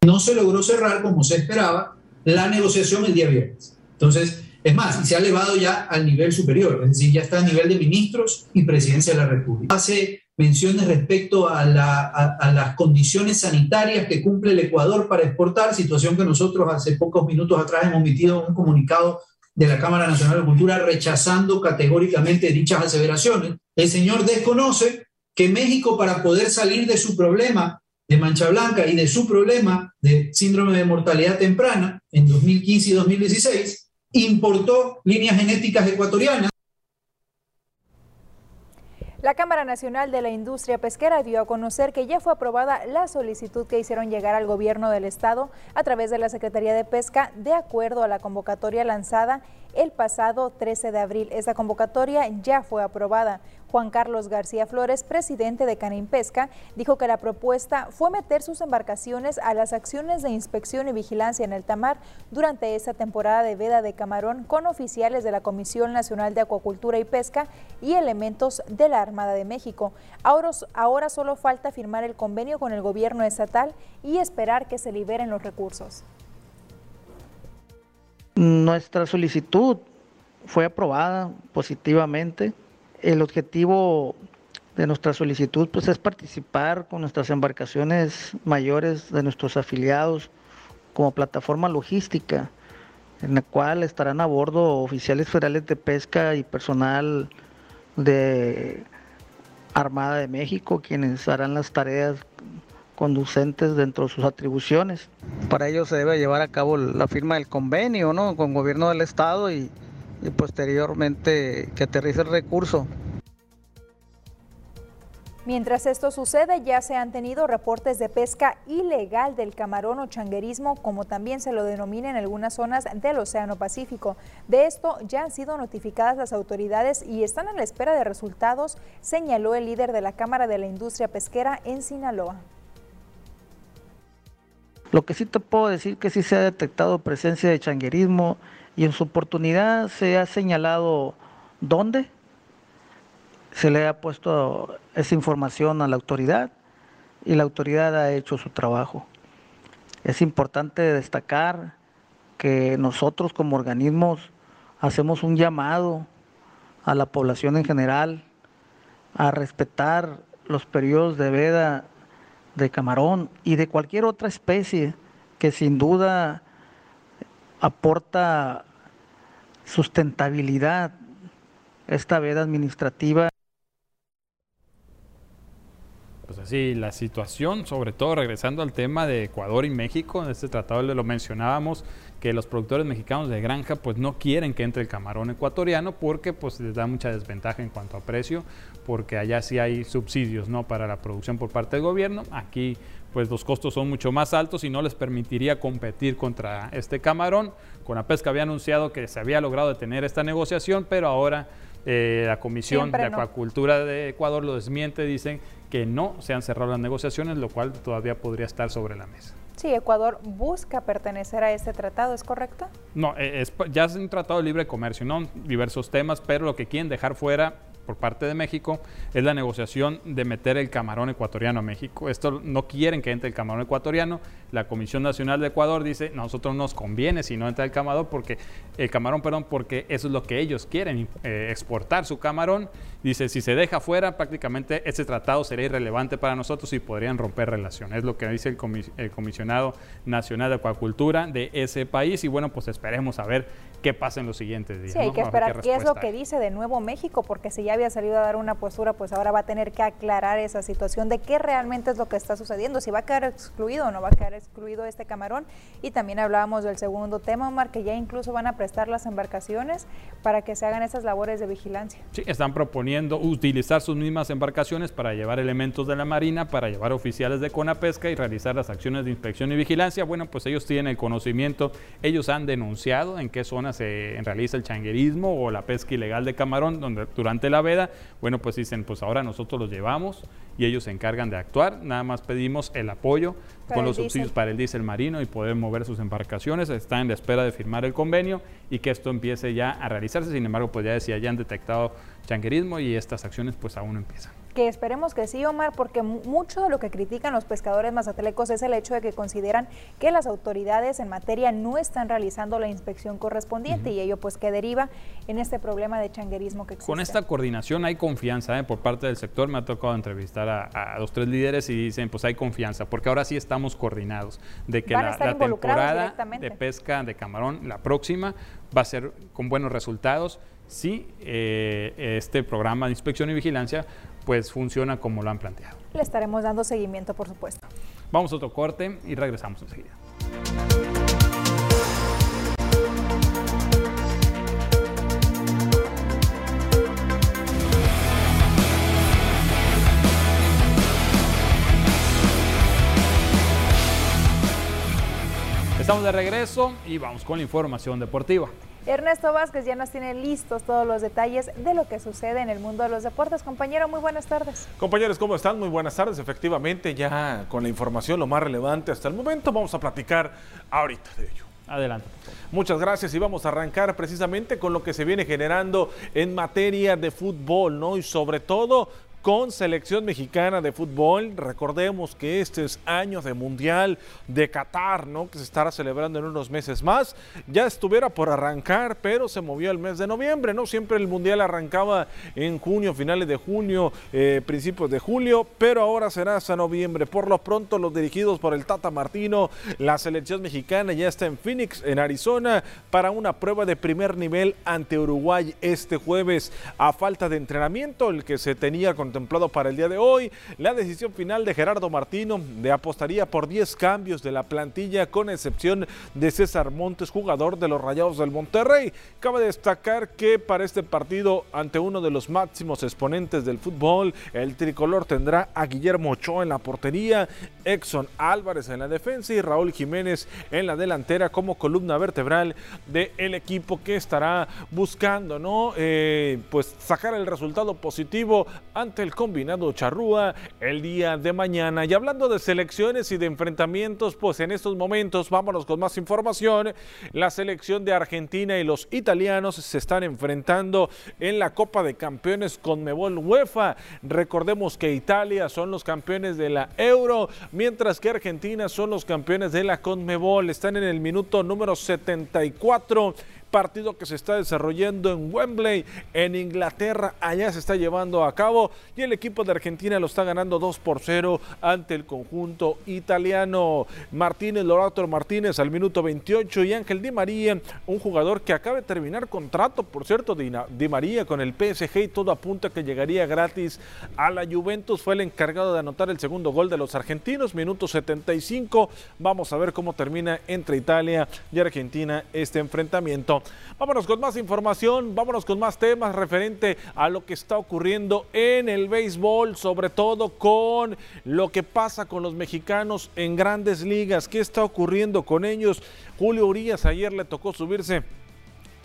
No se logró cerrar como se esperaba la negociación el día viernes. Entonces, es más, se ha elevado ya al nivel superior, es decir, ya está a nivel de ministros y presidencia de la República. Hace menciones respecto a, las condiciones sanitarias que cumple el Ecuador para exportar, situación que nosotros hace pocos minutos atrás hemos emitido un comunicado de la Cámara Nacional de Cultura rechazando categóricamente dichas aseveraciones. El señor desconoce que México para poder salir de su problema de mancha blanca y de su problema de síndrome de mortalidad temprana en 2015 y 2016, importó líneas genéticas ecuatorianas la Cámara Nacional de la Industria Pesquera dio a conocer que ya fue aprobada la solicitud que hicieron llegar al gobierno del estado a través de la Secretaría de Pesca de acuerdo a la convocatoria lanzada el pasado 13 de abril. Esta convocatoria ya fue aprobada. Juan Carlos García Flores, presidente de Pesca, dijo que la propuesta fue meter sus embarcaciones a las acciones de inspección y vigilancia en el Tamar durante esta temporada de veda de camarón con oficiales de la Comisión Nacional de Acuacultura y Pesca y elementos de la Armada de México. Ahora, ahora solo falta firmar el convenio con el gobierno estatal y esperar que se liberen los recursos. Nuestra solicitud fue aprobada positivamente. El objetivo de nuestra solicitud pues, es participar con nuestras embarcaciones mayores de nuestros afiliados como plataforma logística, en la cual estarán a bordo oficiales federales de pesca y personal de Armada de México, quienes harán las tareas conducentes dentro de sus atribuciones. Para ello se debe llevar a cabo la firma del convenio ¿no? con gobierno del estado y, y posteriormente que aterrice el recurso. Mientras esto sucede, ya se han tenido reportes de pesca ilegal del camarón o changuerismo, como también se lo denomina en algunas zonas del Océano Pacífico. De esto ya han sido notificadas las autoridades y están a la espera de resultados, señaló el líder de la Cámara de la Industria Pesquera en Sinaloa. Lo que sí te puedo decir que sí se ha detectado presencia de changuerismo y en su oportunidad se ha señalado dónde se le ha puesto esa información a la autoridad y la autoridad ha hecho su trabajo. Es importante destacar que nosotros como organismos hacemos un llamado a la población en general a respetar los periodos de veda de camarón y de cualquier otra especie que sin duda aporta sustentabilidad esta veda administrativa. Pues así, la situación, sobre todo regresando al tema de Ecuador y México, en este tratado lo mencionábamos, que los productores mexicanos de granja pues no quieren que entre el camarón ecuatoriano porque pues les da mucha desventaja en cuanto a precio, porque allá sí hay subsidios ¿no? para la producción por parte del gobierno, aquí pues los costos son mucho más altos y no les permitiría competir contra este camarón. Con la pesca había anunciado que se había logrado detener esta negociación, pero ahora eh, la Comisión de Acuacultura de Ecuador lo desmiente, dicen que no se han cerrado las negociaciones, lo cual todavía podría estar sobre la mesa. Sí, Ecuador busca pertenecer a este tratado, ¿es correcto? No, es, ya es un tratado de libre comercio, ¿no? Diversos temas, pero lo que quieren dejar fuera por parte de México es la negociación de meter el camarón ecuatoriano a México. Esto no quieren que entre el camarón ecuatoriano. La Comisión Nacional de Ecuador dice, nosotros nos conviene si no entra el camarón porque el camarón, perdón, porque eso es lo que ellos quieren eh, exportar su camarón. Dice, si se deja fuera, prácticamente ese tratado sería irrelevante para nosotros y podrían romper relaciones. Es lo que dice el, el comisionado nacional de acuacultura de ese país y bueno, pues esperemos a ver qué pasa en los siguientes días. Sí, hay que esperar qué, es lo que dice de nuevo México, porque si ya había salido a dar una postura, pues ahora va a tener que aclarar esa situación de qué realmente es lo que está sucediendo, si va a quedar excluido o no va a quedar excluido este camarón. Y también hablábamos del segundo tema, Omar, que ya incluso van a prestar las embarcaciones para que se hagan esas labores de vigilancia. Sí, están proponiendo utilizar sus mismas embarcaciones para llevar elementos de la Marina, para llevar oficiales de Conapesca y realizar las acciones de inspección y vigilancia. Bueno, pues ellos tienen el conocimiento, ellos han denunciado en qué zonas se realiza el changuerismo o la pesca ilegal de camarón donde, durante la veda. Bueno, pues dicen, pues ahora nosotros los llevamos y ellos se encargan de actuar. Nada más pedimos el apoyo con los subsidios para el diésel marino y poder mover sus embarcaciones. Están en la espera de firmar el convenio y que esto empiece ya a realizarse. Sin embargo, pues ya decía, ya han detectado changuerismo y estas acciones pues aún no empiezan. Que esperemos que sí, Omar, porque mucho de lo que critican los pescadores mazatelecos es el hecho de que consideran que las autoridades en materia no están realizando la inspección correspondiente y ello pues que deriva en este problema de changuerismo que existe. Con esta coordinación hay confianza ¿eh? por parte del sector. Me ha tocado entrevistar a, los tres líderes y dicen pues hay confianza porque ahora sí estamos coordinados de que la, la temporada de pesca de camarón, la próxima, va a ser con buenos resultados si eh, este programa de inspección y vigilancia pues funciona como lo han planteado. Le estaremos dando seguimiento, por supuesto. Vamos a otro corte y regresamos enseguida. Estamos de regreso y vamos con la información deportiva. Ernesto Vázquez ya nos tiene listos todos los detalles de lo que sucede en el mundo de los deportes. Compañero, muy buenas tardes. Compañeros, ¿cómo están? Muy buenas tardes. Efectivamente, ya con la información lo más relevante hasta el momento, vamos a platicar ahorita de ello. Adelante. Muchas gracias y vamos a arrancar precisamente con lo que se viene generando en materia de fútbol, ¿no? Y sobre todo con selección mexicana de fútbol. Recordemos que este es año de Mundial de Qatar, ¿no? Que se estará celebrando en unos meses más. Ya estuviera por arrancar, pero se movió el mes de noviembre, ¿no? Siempre el Mundial arrancaba en junio, finales de junio, eh, principios de julio, pero ahora será hasta noviembre. Por lo pronto, los dirigidos por el Tata Martino, la selección mexicana ya está en Phoenix, en Arizona, para una prueba de primer nivel ante Uruguay este jueves. A falta de entrenamiento, el que se tenía con contemplado para el día de hoy. La decisión final de Gerardo Martino de apostaría por 10 cambios de la plantilla con excepción de César Montes, jugador de los Rayados del Monterrey. Cabe destacar que para este partido ante uno de los máximos exponentes del fútbol, el tricolor tendrá a Guillermo Ochoa en la portería, Exxon Álvarez en la defensa y Raúl Jiménez en la delantera como columna vertebral del equipo que estará buscando, ¿no? Eh, pues sacar el resultado positivo ante el combinado charrúa el día de mañana. Y hablando de selecciones y de enfrentamientos, pues en estos momentos vámonos con más información. La selección de Argentina y los italianos se están enfrentando en la Copa de Campeones con Mebol UEFA. Recordemos que Italia son los campeones de la Euro, mientras que Argentina son los campeones de la Conmebol. Están en el minuto número 74 partido que se está desarrollando en Wembley, en Inglaterra. Allá se está llevando a cabo y el equipo de Argentina lo está ganando 2 por 0 ante el conjunto italiano. Martínez, Lorato Martínez al minuto 28 y Ángel Di María, un jugador que acaba de terminar contrato, por cierto, Di María con el PSG y todo apunta que llegaría gratis a la Juventus. Fue el encargado de anotar el segundo gol de los argentinos, minuto 75. Vamos a ver cómo termina entre Italia y Argentina este enfrentamiento. Vámonos con más información, vámonos con más temas referente a lo que está ocurriendo en el béisbol, sobre todo con lo que pasa con los mexicanos en grandes ligas. ¿Qué está ocurriendo con ellos? Julio Urias ayer le tocó subirse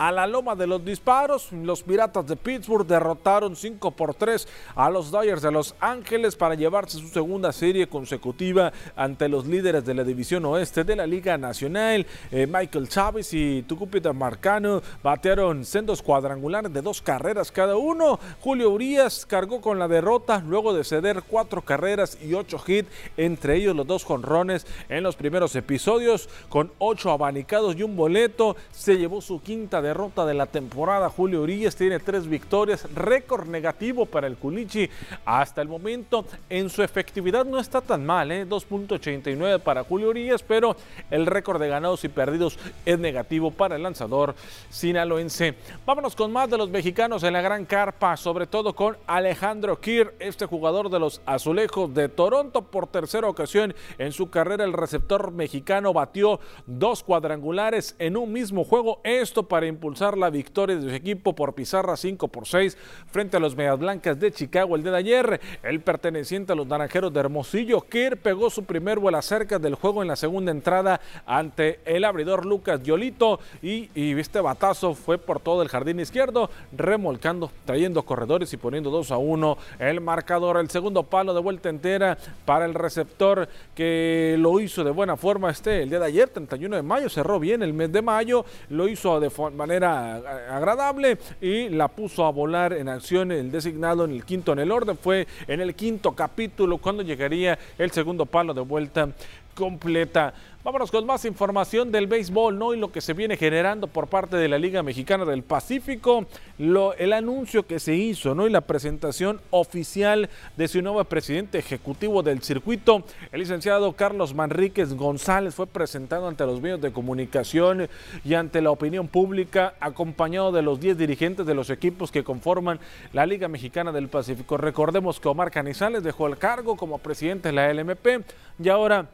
a la loma de los disparos. Los Piratas de Pittsburgh derrotaron 5 por 3 a los Dodgers de Los Ángeles para llevarse su segunda serie consecutiva ante los líderes de la división oeste de la Liga Nacional. Eh, Michael Chávez y Tucupita Marcano batearon sendos cuadrangulares de dos carreras cada uno. Julio Urias cargó con la derrota luego de ceder cuatro carreras y ocho hits, entre ellos los dos jonrones en los primeros episodios, con ocho abanicados y un boleto. Se llevó su quinta derrota derrota de la temporada. Julio Urias tiene tres victorias, récord negativo para el Culichi hasta el momento. En su efectividad no está tan mal, ¿eh? 2.89 para Julio Urias, pero el récord de ganados y perdidos es negativo para el lanzador sinaloense. Vámonos con más de los mexicanos en la gran carpa, sobre todo con Alejandro Kir, este jugador de los Azulejos de Toronto por tercera ocasión en su carrera. El receptor mexicano batió dos cuadrangulares en un mismo juego. Esto para impulsar la victoria de su equipo por pizarra 5 por 6 frente a los Medias Blancas de Chicago el día de ayer. El perteneciente a los Naranjeros de Hermosillo, Kerr pegó su primer vuelo cerca del juego en la segunda entrada ante el abridor Lucas Yolito y, y este batazo fue por todo el jardín izquierdo, remolcando, trayendo corredores y poniendo 2 a 1 el marcador. El segundo palo de vuelta entera para el receptor que lo hizo de buena forma este el día de ayer, 31 de mayo, cerró bien el mes de mayo, lo hizo de forma manera agradable y la puso a volar en acción el designado en el quinto en el orden. Fue en el quinto capítulo cuando llegaría el segundo palo de vuelta completa. Vámonos con más información del béisbol, ¿no? Y lo que se viene generando por parte de la Liga Mexicana del Pacífico, lo, el anuncio que se hizo, ¿no? Y la presentación oficial de su nuevo presidente ejecutivo del circuito, el licenciado Carlos Manríquez González, fue presentado ante los medios de comunicación y ante la opinión pública, acompañado de los 10 dirigentes de los equipos que conforman la Liga Mexicana del Pacífico. Recordemos que Omar Canizales dejó el cargo como presidente de la LMP y ahora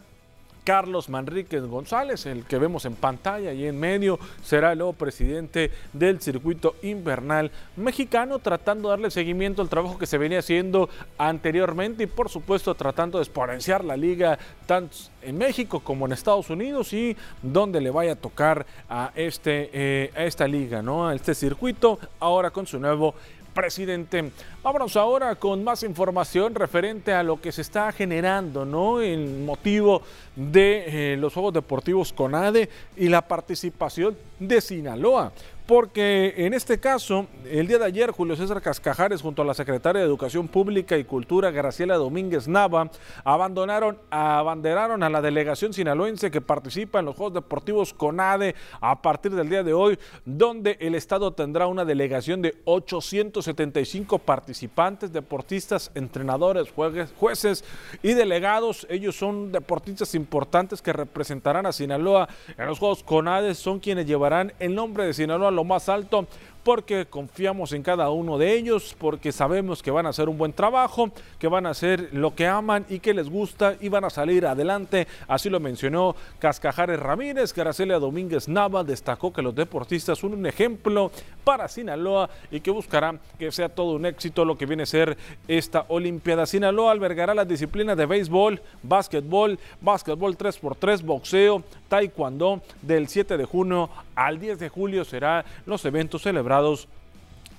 Carlos Manríquez González, el que vemos en pantalla y en medio, será el nuevo presidente del circuito invernal mexicano, tratando de darle seguimiento al trabajo que se venía haciendo anteriormente y por supuesto tratando de exponenciar la liga tanto en México como en Estados Unidos y donde le vaya a tocar a, este, eh, esta liga, ¿no? a este circuito, ahora con su nuevo presidente. Vámonos ahora con más información referente a lo que se está generando, ¿no? En motivo de eh, los Juegos Deportivos CONADE y la participación de Sinaloa porque en este caso, el día de ayer, Julio César Cascajares, junto a la secretaria de Educación Pública y Cultura, Graciela Domínguez Nava, abandonaron, abanderaron a la delegación sinaloense que participa en los Juegos Deportivos CONADE a partir del día de hoy, donde el Estado tendrá una delegación de 875 participantes, deportistas, entrenadores, jueces y delegados. Ellos son deportistas importantes que representarán a Sinaloa en los Juegos CONADE, son quienes llevarán el nombre de Sinaloa lo más alto porque confiamos en cada uno de ellos, porque sabemos que van a hacer un buen trabajo, que van a hacer lo que aman y que les gusta y van a salir adelante. Así lo mencionó Cascajares Ramírez. Gracelia Domínguez Nava destacó que los deportistas son un ejemplo para Sinaloa y que buscarán que sea todo un éxito lo que viene a ser esta Olimpiada. Sinaloa albergará las disciplinas de béisbol, básquetbol, básquetbol 3x3, boxeo, taekwondo del 7 de junio al 10 de julio serán los eventos celebrados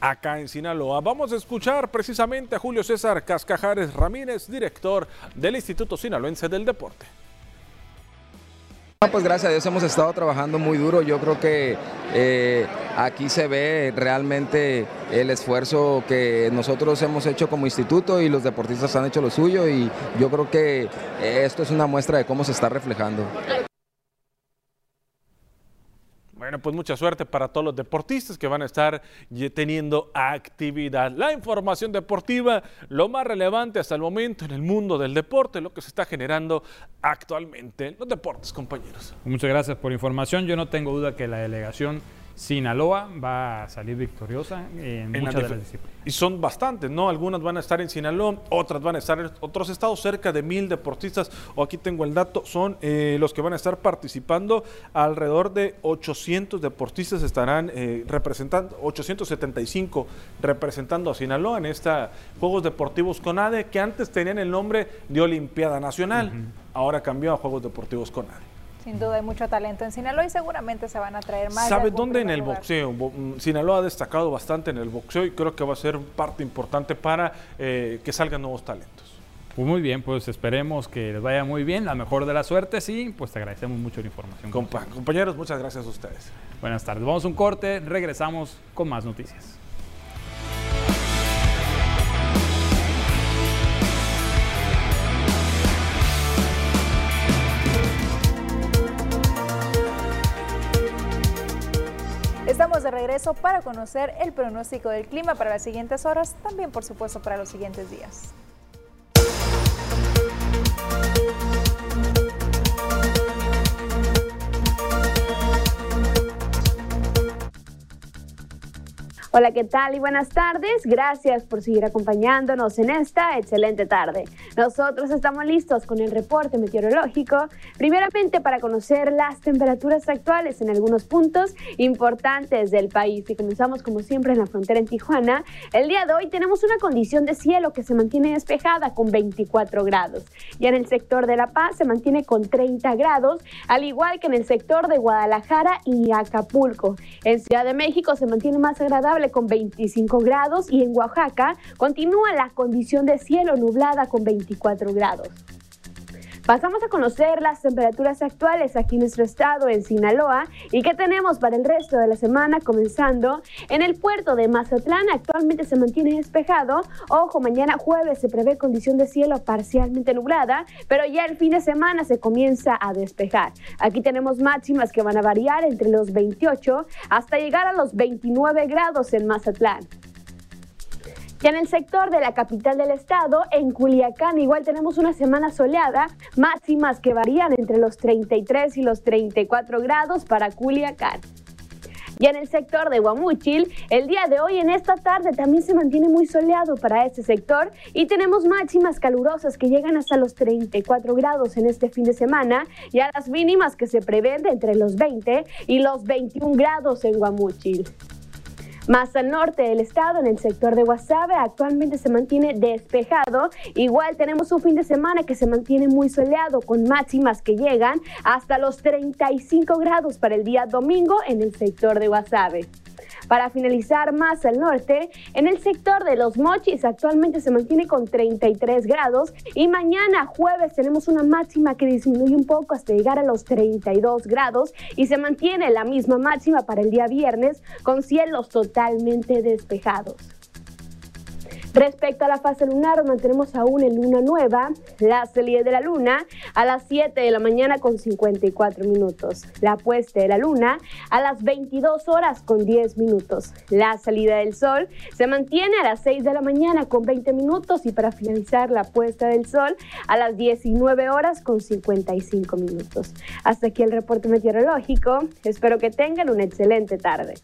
acá en Sinaloa. Vamos a escuchar precisamente a Julio César Cascajares Ramírez, director del Instituto Sinaloense del Deporte. Pues gracias a Dios hemos estado trabajando muy duro. Yo creo que eh, aquí se ve realmente el esfuerzo que nosotros hemos hecho como instituto y los deportistas han hecho lo suyo y yo creo que esto es una muestra de cómo se está reflejando. Bueno, pues mucha suerte para todos los deportistas que van a estar teniendo actividad. La información deportiva, lo más relevante hasta el momento en el mundo del deporte, lo que se está generando actualmente en los deportes, compañeros. Muchas gracias por la información. Yo no tengo duda que la delegación Sinaloa va a salir victoriosa en, muchas de las disciplinas. Y son bastantes, ¿no? Algunas van a estar en Sinaloa, otras van a estar en otros estados, cerca de mil deportistas, o aquí tengo el dato, son eh, los que van a estar participando, alrededor de 800 deportistas estarán eh, representando, 875 representando a Sinaloa en estos Juegos Deportivos CONADE, que antes tenían el nombre de Olimpiada Nacional, ahora cambió a Juegos Deportivos CONADE. Sin duda hay mucho talento en Sinaloa y seguramente se van a traer más. ¿Sabes dónde? En el boxeo. Mm, Sinaloa ha destacado bastante en el boxeo y creo que va a ser parte importante para eh, que salgan nuevos talentos. Pues muy bien, pues esperemos que les vaya muy bien, la mejor de la suerte, sí, pues te agradecemos mucho la información. compañeros, muchas gracias a ustedes. Buenas tardes, vamos a un corte, regresamos con más noticias. De regreso para conocer el pronóstico del clima para las siguientes horas, también por supuesto para los siguientes días. Hola, ¿qué tal y buenas tardes? Gracias por seguir acompañándonos en esta excelente tarde. Nosotros estamos listos con el reporte meteorológico, primeramente para conocer las temperaturas actuales en algunos puntos importantes del país. Y comenzamos como siempre en la frontera en Tijuana. El día de hoy tenemos una condición de cielo que se mantiene despejada con 24 grados. Y en el sector de La Paz se mantiene con 30 grados, al igual que en el sector de Guadalajara y Acapulco. En Ciudad de México se mantiene más agradable con 25 grados y en Oaxaca continúa la condición de cielo nublada con 24 grados. Pasamos a conocer las temperaturas actuales aquí en nuestro estado, en Sinaloa, y qué tenemos para el resto de la semana, comenzando en el puerto de Mazatlán. Actualmente se mantiene despejado. Ojo, mañana jueves se prevé condición de cielo parcialmente nublada, pero ya el fin de semana se comienza a despejar. Aquí tenemos máximas que van a variar entre los 28 hasta llegar a los 29 grados en Mazatlán. Ya en el sector de la capital del estado, en Culiacán, igual tenemos una semana soleada, máximas que varían entre los 33 y los 34 grados para Culiacán. Ya en el sector de Guamúchil, el día de hoy en esta tarde también se mantiene muy soleado para este sector y tenemos máximas calurosas que llegan hasta los 34 grados en este fin de semana y a las mínimas que se prevén de entre los 20 y los 21 grados en Guamúchil. Más al norte del estado, en el sector de Guasave, actualmente se mantiene despejado. Igual tenemos un fin de semana que se mantiene muy soleado, con máximas que llegan hasta los 35 grados para el día domingo en el sector de Guasave. Para finalizar más al norte, en el sector de los mochis actualmente se mantiene con 33 grados y mañana jueves tenemos una máxima que disminuye un poco hasta llegar a los 32 grados y se mantiene la misma máxima para el día viernes con cielos totalmente despejados. Respecto a la fase lunar, mantenemos aún en luna nueva, la salida de la luna a las 7 de la mañana con 54 minutos, la puesta de la luna a las 22 horas con 10 minutos, la salida del sol se mantiene a las 6 de la mañana con 20 minutos y para finalizar la puesta del sol a las 19 horas con 55 minutos. Hasta aquí el reporte meteorológico, espero que tengan una excelente tarde.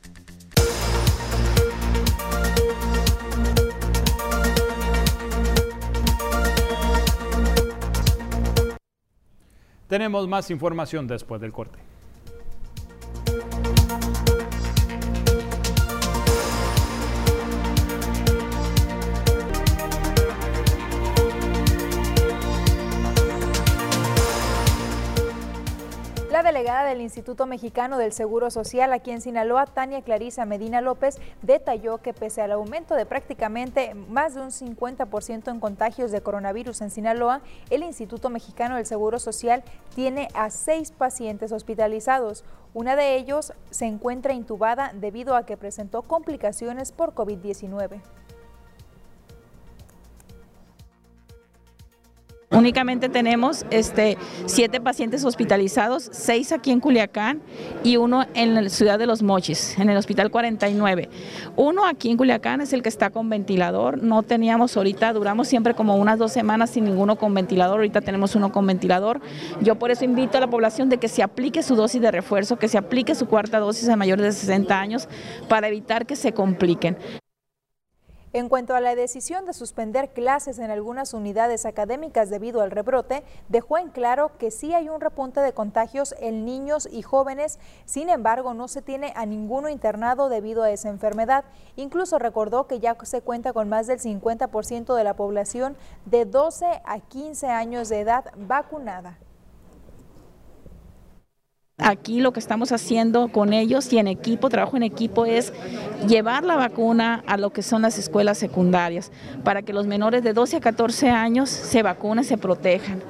Tenemos más información después del corte. Delegada del Instituto Mexicano del Seguro Social aquí en Sinaloa, Tania Clarisa Medina López, detalló que pese al aumento de prácticamente más de un 50% en contagios de coronavirus en Sinaloa, el Instituto Mexicano del Seguro Social tiene a seis pacientes hospitalizados. Una de ellos se encuentra intubada debido a que presentó complicaciones por COVID-19. Únicamente tenemos este, siete pacientes hospitalizados, seis aquí en Culiacán y uno en la ciudad de Los Mochis, en el hospital 49. Uno aquí en Culiacán es el que está con ventilador. No teníamos ahorita, duramos siempre como unas dos semanas sin ninguno con ventilador. Ahorita tenemos uno con ventilador. Yo por eso invito a la población de que se aplique su dosis de refuerzo, que se aplique su cuarta dosis a mayores de 60 años para evitar que se compliquen. En cuanto a la decisión de suspender clases en algunas unidades académicas debido al rebrote, dejó en claro que sí hay un repunte de contagios en niños y jóvenes, sin embargo no se tiene a ninguno internado debido a esa enfermedad. Incluso recordó que ya se cuenta con más del 50% de la población de 12 a 15 años de edad vacunada. Aquí lo que estamos haciendo con ellos y en equipo, trabajo en equipo, es llevar la vacuna a lo que son las escuelas secundarias, para que los menores de 12 a 14 años se vacunen, se protejan.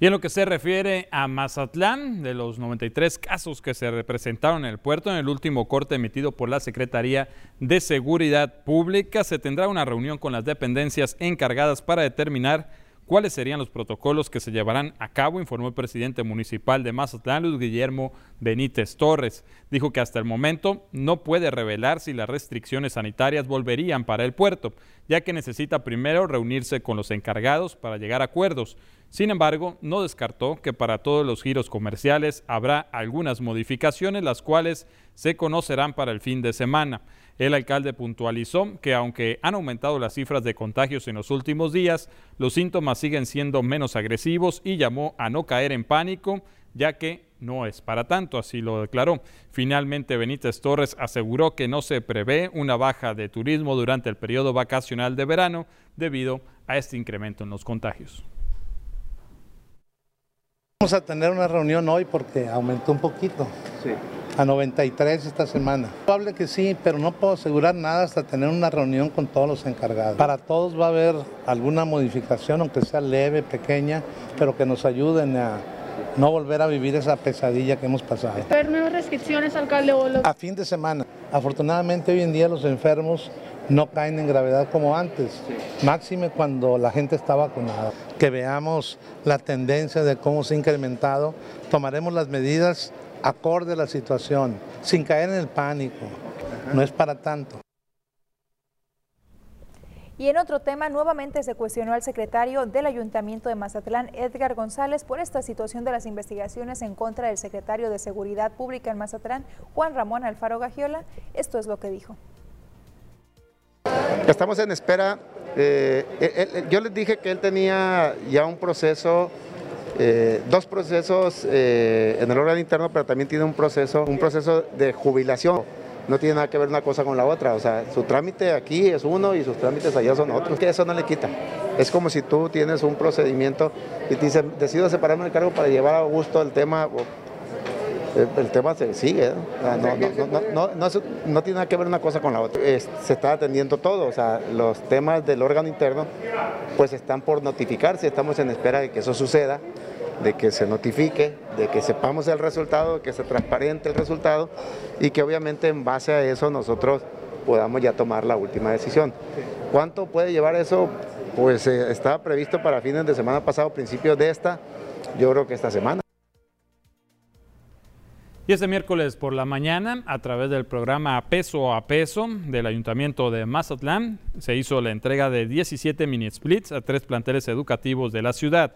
Y en lo que se refiere a Mazatlán, de los 93 casos que se representaron en el puerto, en el último corte emitido por la Secretaría de Seguridad Pública, se tendrá una reunión con las dependencias encargadas para determinar cuáles serían los protocolos que se llevarán a cabo, informó el presidente municipal de Mazatlán, Luis Guillermo Benítez Torres. Dijo que hasta el momento no puede revelar si las restricciones sanitarias volverían para el puerto, ya que necesita primero reunirse con los encargados para llegar a acuerdos. Sin embargo, no descartó que para todos los giros comerciales habrá algunas modificaciones, las cuales se conocerán para el fin de semana. El alcalde puntualizó que aunque han aumentado las cifras de contagios en los últimos días, los síntomas siguen siendo menos agresivos y llamó a no caer en pánico, ya que no es para tanto, así lo declaró. Finalmente, Benítez Torres aseguró que no se prevé una baja de turismo durante el periodo vacacional de verano debido a este incremento en los contagios. Vamos a tener una reunión hoy porque aumentó un poquito. A 93 esta semana. Probable que sí, pero no puedo asegurar nada hasta tener una reunión con todos los encargados. Para todos va a haber alguna modificación, aunque sea leve, pequeña, pero que nos ayuden a no volver a vivir esa pesadilla que hemos pasado. ¿Haber nuevas restricciones, alcalde? A fin de semana. Afortunadamente hoy en día los enfermos no caen en gravedad como antes, máxime cuando la gente está vacunada. Que veamos la tendencia de cómo se ha incrementado, tomaremos las medidas acorde a la situación, sin caer en el pánico. No es para tanto. Y en otro tema, nuevamente se cuestionó al secretario del Ayuntamiento de Mazatlán, Edgar González, por esta situación de las investigaciones en contra del secretario de Seguridad Pública en Mazatlán, Juan Ramón Alfaro Gagiola. Esto es lo que dijo. Estamos en espera. Eh, yo les dije que él tenía ya un proceso eh, dos procesos eh, en el órgano interno, pero también tiene un proceso, un proceso de jubilación. No tiene nada que ver una cosa con la otra. O sea, su trámite aquí es uno y sus trámites allá son otros. Que eso no le quita. Es como si tú tienes un procedimiento y te dicen, decido separarme del cargo para llevar a gusto el tema. El, tema se sigue, no, no, tiene nada que ver una cosa con la otra. se está atendiendo todo, o sea, los temas del órgano interno pues están por notificarse, estamos en espera de que eso suceda de que se notifique, de que sepamos el resultado, de que se transparente el resultado y que obviamente en base a eso nosotros podamos ya tomar la última decisión. ¿Cuánto puede llevar eso? Pues eh, estaba previsto para fines de semana pasado, principios de esta, yo creo que esta semana. Y este miércoles por la mañana, a través del programa Peso a Peso del Ayuntamiento de Mazatlán, se hizo la entrega de 17 mini splits a tres planteles educativos de la ciudad.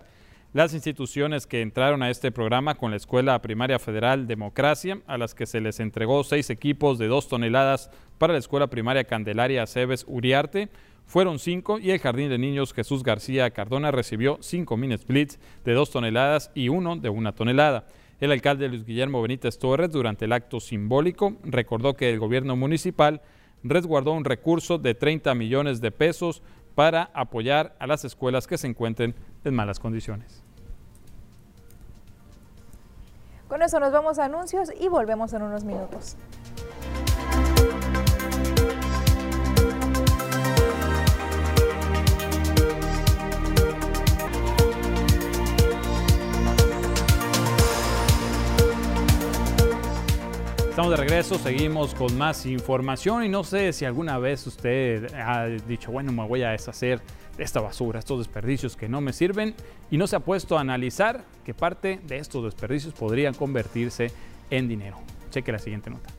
Las instituciones que entraron a este programa con la Escuela Primaria Federal Democracia, a las que se les entregó seis equipos de dos toneladas para la Escuela Primaria Candelaria Cebes Uriarte, fueron cinco y el Jardín de Niños Jesús García Cardona recibió cinco mini splits de dos toneladas y uno de una tonelada. El alcalde Luis Guillermo Benítez Torres, durante el acto simbólico, recordó que el gobierno municipal resguardó un recurso de 30 millones de pesos para apoyar a las escuelas que se encuentren en malas condiciones. Con eso nos vamos a anuncios y volvemos en unos minutos. Estamos de regreso, seguimos con más información y no sé si alguna vez usted ha dicho, bueno, me voy a deshacer de esta basura, estos desperdicios que no me sirven y no se ha puesto a analizar que parte de estos desperdicios podrían convertirse en dinero. Cheque la siguiente nota.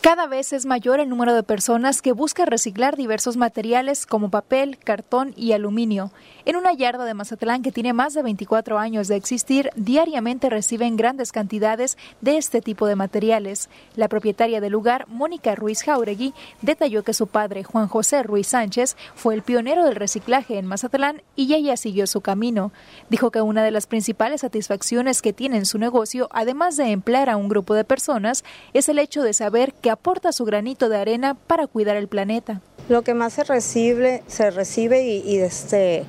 Cada vez es mayor el número de personas que busca reciclar diversos materiales como papel, cartón y aluminio. En una yarda de Mazatlán que tiene más de 24 años de existir, diariamente reciben grandes cantidades de este tipo de materiales. La propietaria del lugar, Mónica Ruiz Jauregui, detalló que su padre, Juan José Ruiz Sánchez, fue el pionero del reciclaje en Mazatlán y ella siguió su camino. Dijo que una de las principales satisfacciones que tiene en su negocio, además de emplear a un grupo de personas, es el hecho de saber que aporta su granito de arena para cuidar el planeta. Lo que más se recibe, se recibe y, este,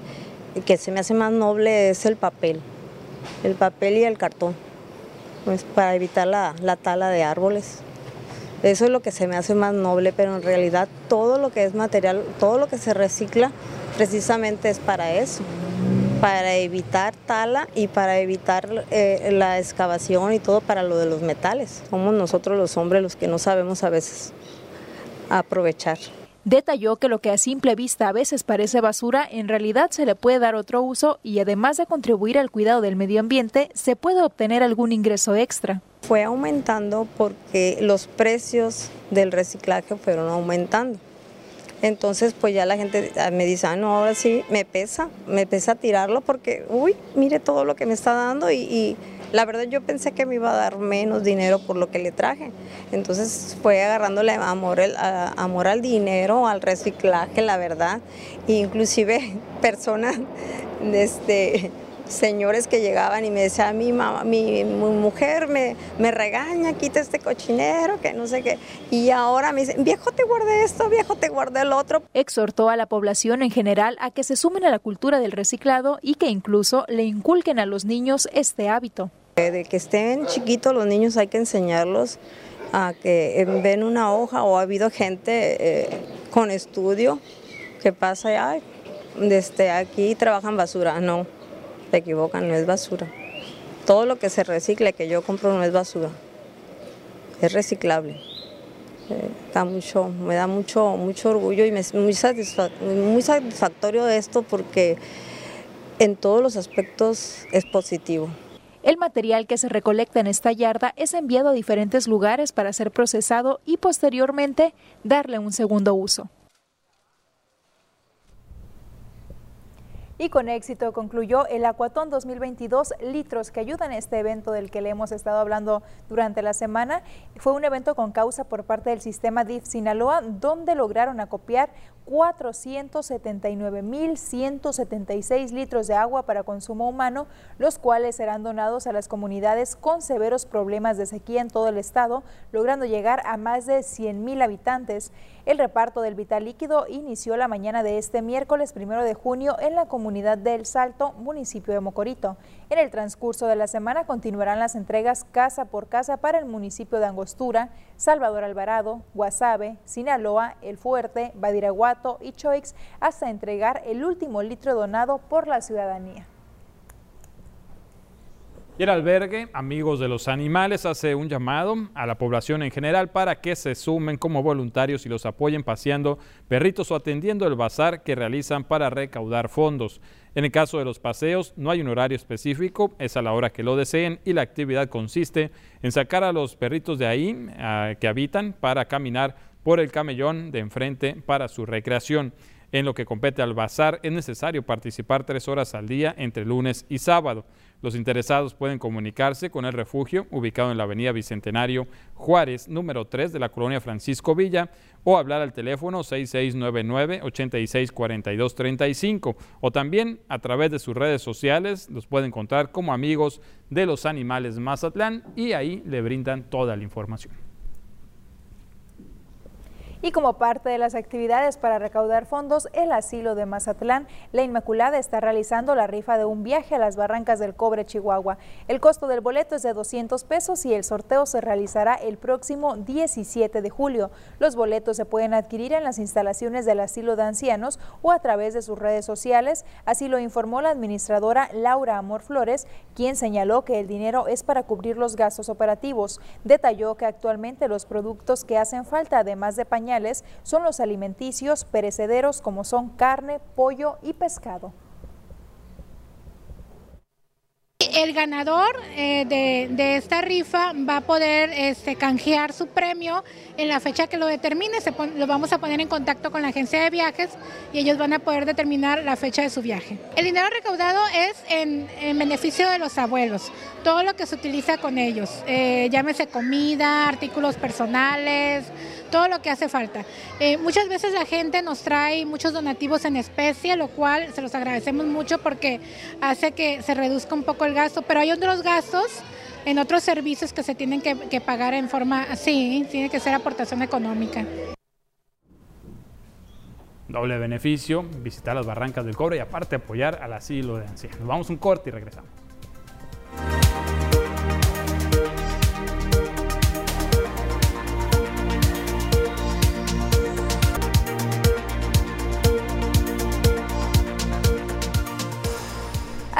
que se me hace más noble es el papel, el papel y el cartón, pues para evitar la, la tala de árboles. Eso es lo que se me hace más noble, pero en realidad todo lo que es material, todo lo que se recicla, precisamente es para eso para evitar tala y para evitar eh, la excavación y todo para lo de los metales. Somos nosotros los hombres los que no sabemos a veces aprovechar. Detalló que lo que a simple vista a veces parece basura, en realidad se le puede dar otro uso y además de contribuir al cuidado del medio ambiente, se puede obtener algún ingreso extra. Fue aumentando porque los precios del reciclaje fueron aumentando. Entonces, pues ya la gente ah, me dice, ah, no, ahora sí me pesa, me pesa tirarlo porque, uy, mire todo lo que me está dando y, la verdad yo pensé que me iba a dar menos dinero por lo que le traje. Entonces fue agarrándole amor, amor al dinero, al reciclaje, la verdad. E inclusive [LAUGHS] personas, este, señores que llegaban y me decían, mi, mamá, mi, mujer me, me regaña, quita este cochinero, que no sé qué. Y ahora me dicen, viejo te guardé esto, viejo te guardé el otro. Exhortó a la población en general a que se sumen a la cultura del reciclado y que incluso le inculquen a los niños este hábito. De que estén chiquitos los niños hay que enseñarlos a que ven una hoja o ha habido gente eh, con estudio que pasa ya, desde aquí trabajan basura. No, te equivocan, no es basura. Todo lo que se recicle, que yo compro, no es basura, es reciclable. Eh, da mucho, me da mucho, mucho orgullo y me, muy, muy satisfactorio esto porque en todos los aspectos es positivo. El material que se recolecta en esta yarda es enviado a diferentes lugares para ser procesado y posteriormente darle un segundo uso. Y con éxito concluyó el Acuatón 2022 Litros, que ayudan a este evento del que le hemos estado hablando durante la semana. Fue un evento con causa por parte del sistema DIF Sinaloa, donde lograron acopiar 479.176 litros de agua para consumo humano, los cuales serán donados a las comunidades con severos problemas de sequía en todo el estado, logrando llegar a más de 100.000 habitantes. El reparto del vital líquido inició la mañana de este miércoles primero de junio en la comunidad de El Salto, municipio de Mocorito. En el transcurso de la semana continuarán las entregas casa por casa para el municipio de Angostura, Salvador Alvarado, Guasave, Sinaloa, El Fuerte, Badiraguato y Choix hasta entregar el último litro donado por la ciudadanía. Y el albergue Amigos de los Animales hace un llamado a la población en general para que se sumen como voluntarios y los apoyen paseando perritos o atendiendo el bazar que realizan para recaudar fondos. En el caso de los paseos no hay un horario específico, es a la hora que lo deseen y la actividad consiste en sacar a los perritos de ahí que habitan para caminar por el camellón de enfrente para su recreación. En lo que compete al bazar es necesario participar tres horas al día entre lunes y sábado. Los interesados pueden comunicarse con el refugio ubicado en la avenida Bicentenario Juárez, número 3 de la colonia Francisco Villa, o hablar al teléfono 6699-864235 o también a través de sus redes sociales los pueden encontrar como amigos de los animales Mazatlán y ahí le brindan toda la información. Y como parte de las actividades para recaudar fondos, el asilo de Mazatlán, la Inmaculada está realizando la rifa de un viaje a las barrancas del Cobre, Chihuahua. El costo del boleto es de 200 pesos y el sorteo se realizará el próximo 17 de julio. Los boletos se pueden adquirir en las instalaciones del asilo de ancianos o a través de sus redes sociales, así lo informó la administradora Laura Amor Flores, quien señaló que el dinero es para cubrir los gastos operativos. Detalló que actualmente los productos que hacen falta, además de pañales, son los alimenticios perecederos como son carne, pollo y pescado. El ganador eh, de, esta rifa va a poder este, canjear su premio en la fecha que lo determine. lo vamos a poner en contacto con la agencia de viajes y ellos van a poder determinar la fecha de su viaje. El dinero recaudado es en, beneficio de los abuelos, todo lo que se utiliza con ellos, eh, llámese comida, artículos personales, todo lo que hace falta. Eh, muchas veces la gente nos trae muchos donativos en especie, lo cual se los agradecemos mucho porque hace que se reduzca un poco el gasto, pero hay otros gastos en otros servicios que se tienen que, pagar en forma así, tiene que ser aportación económica. Doble beneficio, visitar las barrancas del cobre y aparte apoyar al asilo de ancianos. Vamos un corte y regresamos.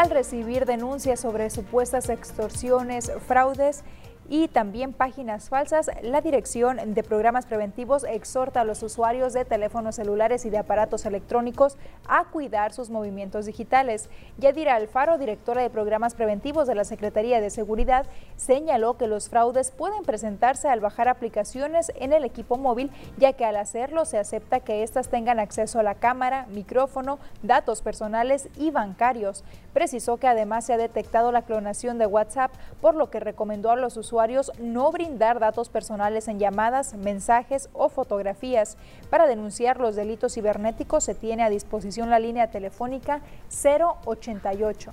Al recibir denuncias sobre supuestas extorsiones, fraudes y también páginas falsas, la Dirección de Programas Preventivos exhorta a los usuarios de teléfonos celulares y de aparatos electrónicos a cuidar sus movimientos digitales. Yadira Alfaro, directora de Programas Preventivos de la Secretaría de Seguridad, señaló que los fraudes pueden presentarse al bajar aplicaciones en el equipo móvil, ya que al hacerlo se acepta que éstas tengan acceso a la cámara, micrófono, datos personales y bancarios. Precisó que además se ha detectado la clonación de WhatsApp, por lo que recomendó a los usuarios no brindar datos personales en llamadas, mensajes o fotografías. Para denunciar los delitos cibernéticos se tiene a disposición la línea telefónica 088.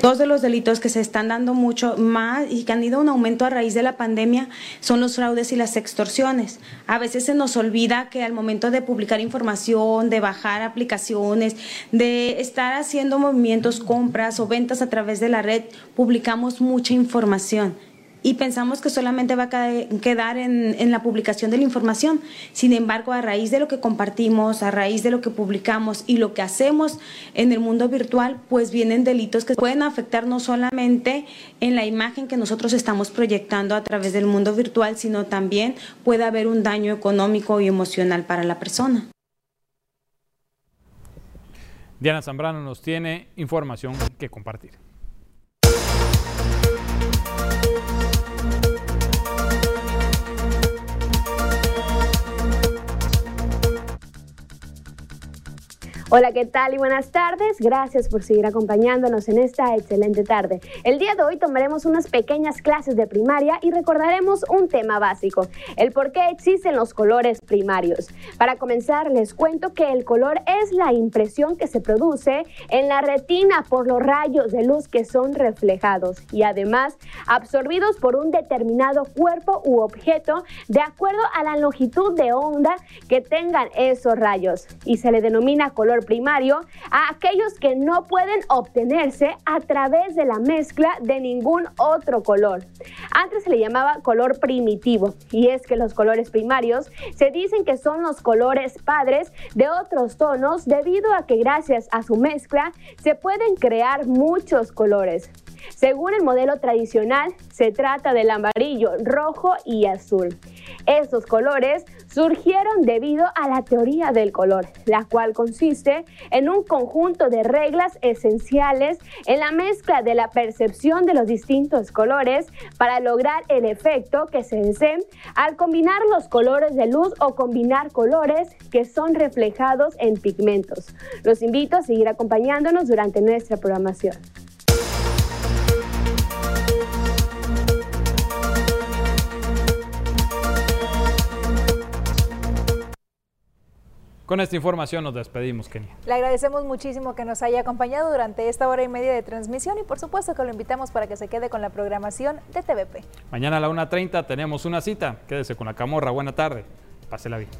Dos de los delitos que se están dando mucho más y que han ido a un aumento a raíz de la pandemia son los fraudes y las extorsiones. A veces se nos olvida que al momento de publicar información, de bajar aplicaciones, de estar haciendo movimientos, compras o ventas a través de la red, publicamos mucha información y pensamos que solamente va a quedar en, la publicación de la información. Sin embargo, a raíz de lo que compartimos, a raíz de lo que publicamos y lo que hacemos en el mundo virtual, pues vienen delitos que pueden afectar no solamente en la imagen que nosotros estamos proyectando a través del mundo virtual, sino también puede haber un daño económico y emocional para la persona. Diana Zambrano nos tiene información que compartir. Hola, ¿qué tal y buenas tardes? Gracias por seguir acompañándonos en esta excelente tarde. El día de hoy tomaremos unas pequeñas clases de primaria y recordaremos un tema básico, el por qué existen los colores primarios. Para comenzar, les cuento que el color es la impresión que se produce en la retina por los rayos de luz que son reflejados y además absorbidos por un determinado cuerpo u objeto de acuerdo a la longitud de onda que tengan esos rayos y se le denomina color primario a aquellos que no pueden obtenerse a través de la mezcla de ningún otro color. Antes se le llamaba color primitivo y es que los colores primarios se dicen que son los colores padres de otros tonos debido a que gracias a su mezcla se pueden crear muchos colores. Según el modelo tradicional, se trata del amarillo, rojo y azul. Estos colores surgieron debido a la teoría del color, la cual consiste en un conjunto de reglas esenciales en la mezcla de la percepción de los distintos colores para lograr el efecto que se desee al combinar los colores de luz o combinar colores que son reflejados en pigmentos. Los invito a seguir acompañándonos durante nuestra programación. Con esta información nos despedimos, Kenia. Le agradecemos muchísimo que nos haya acompañado durante esta hora y media de transmisión y por supuesto que lo invitamos para que se quede con la programación de TVP. Mañana a la 1.30 tenemos una cita. Quédese con la camorra. Buena tarde. Pásela bien.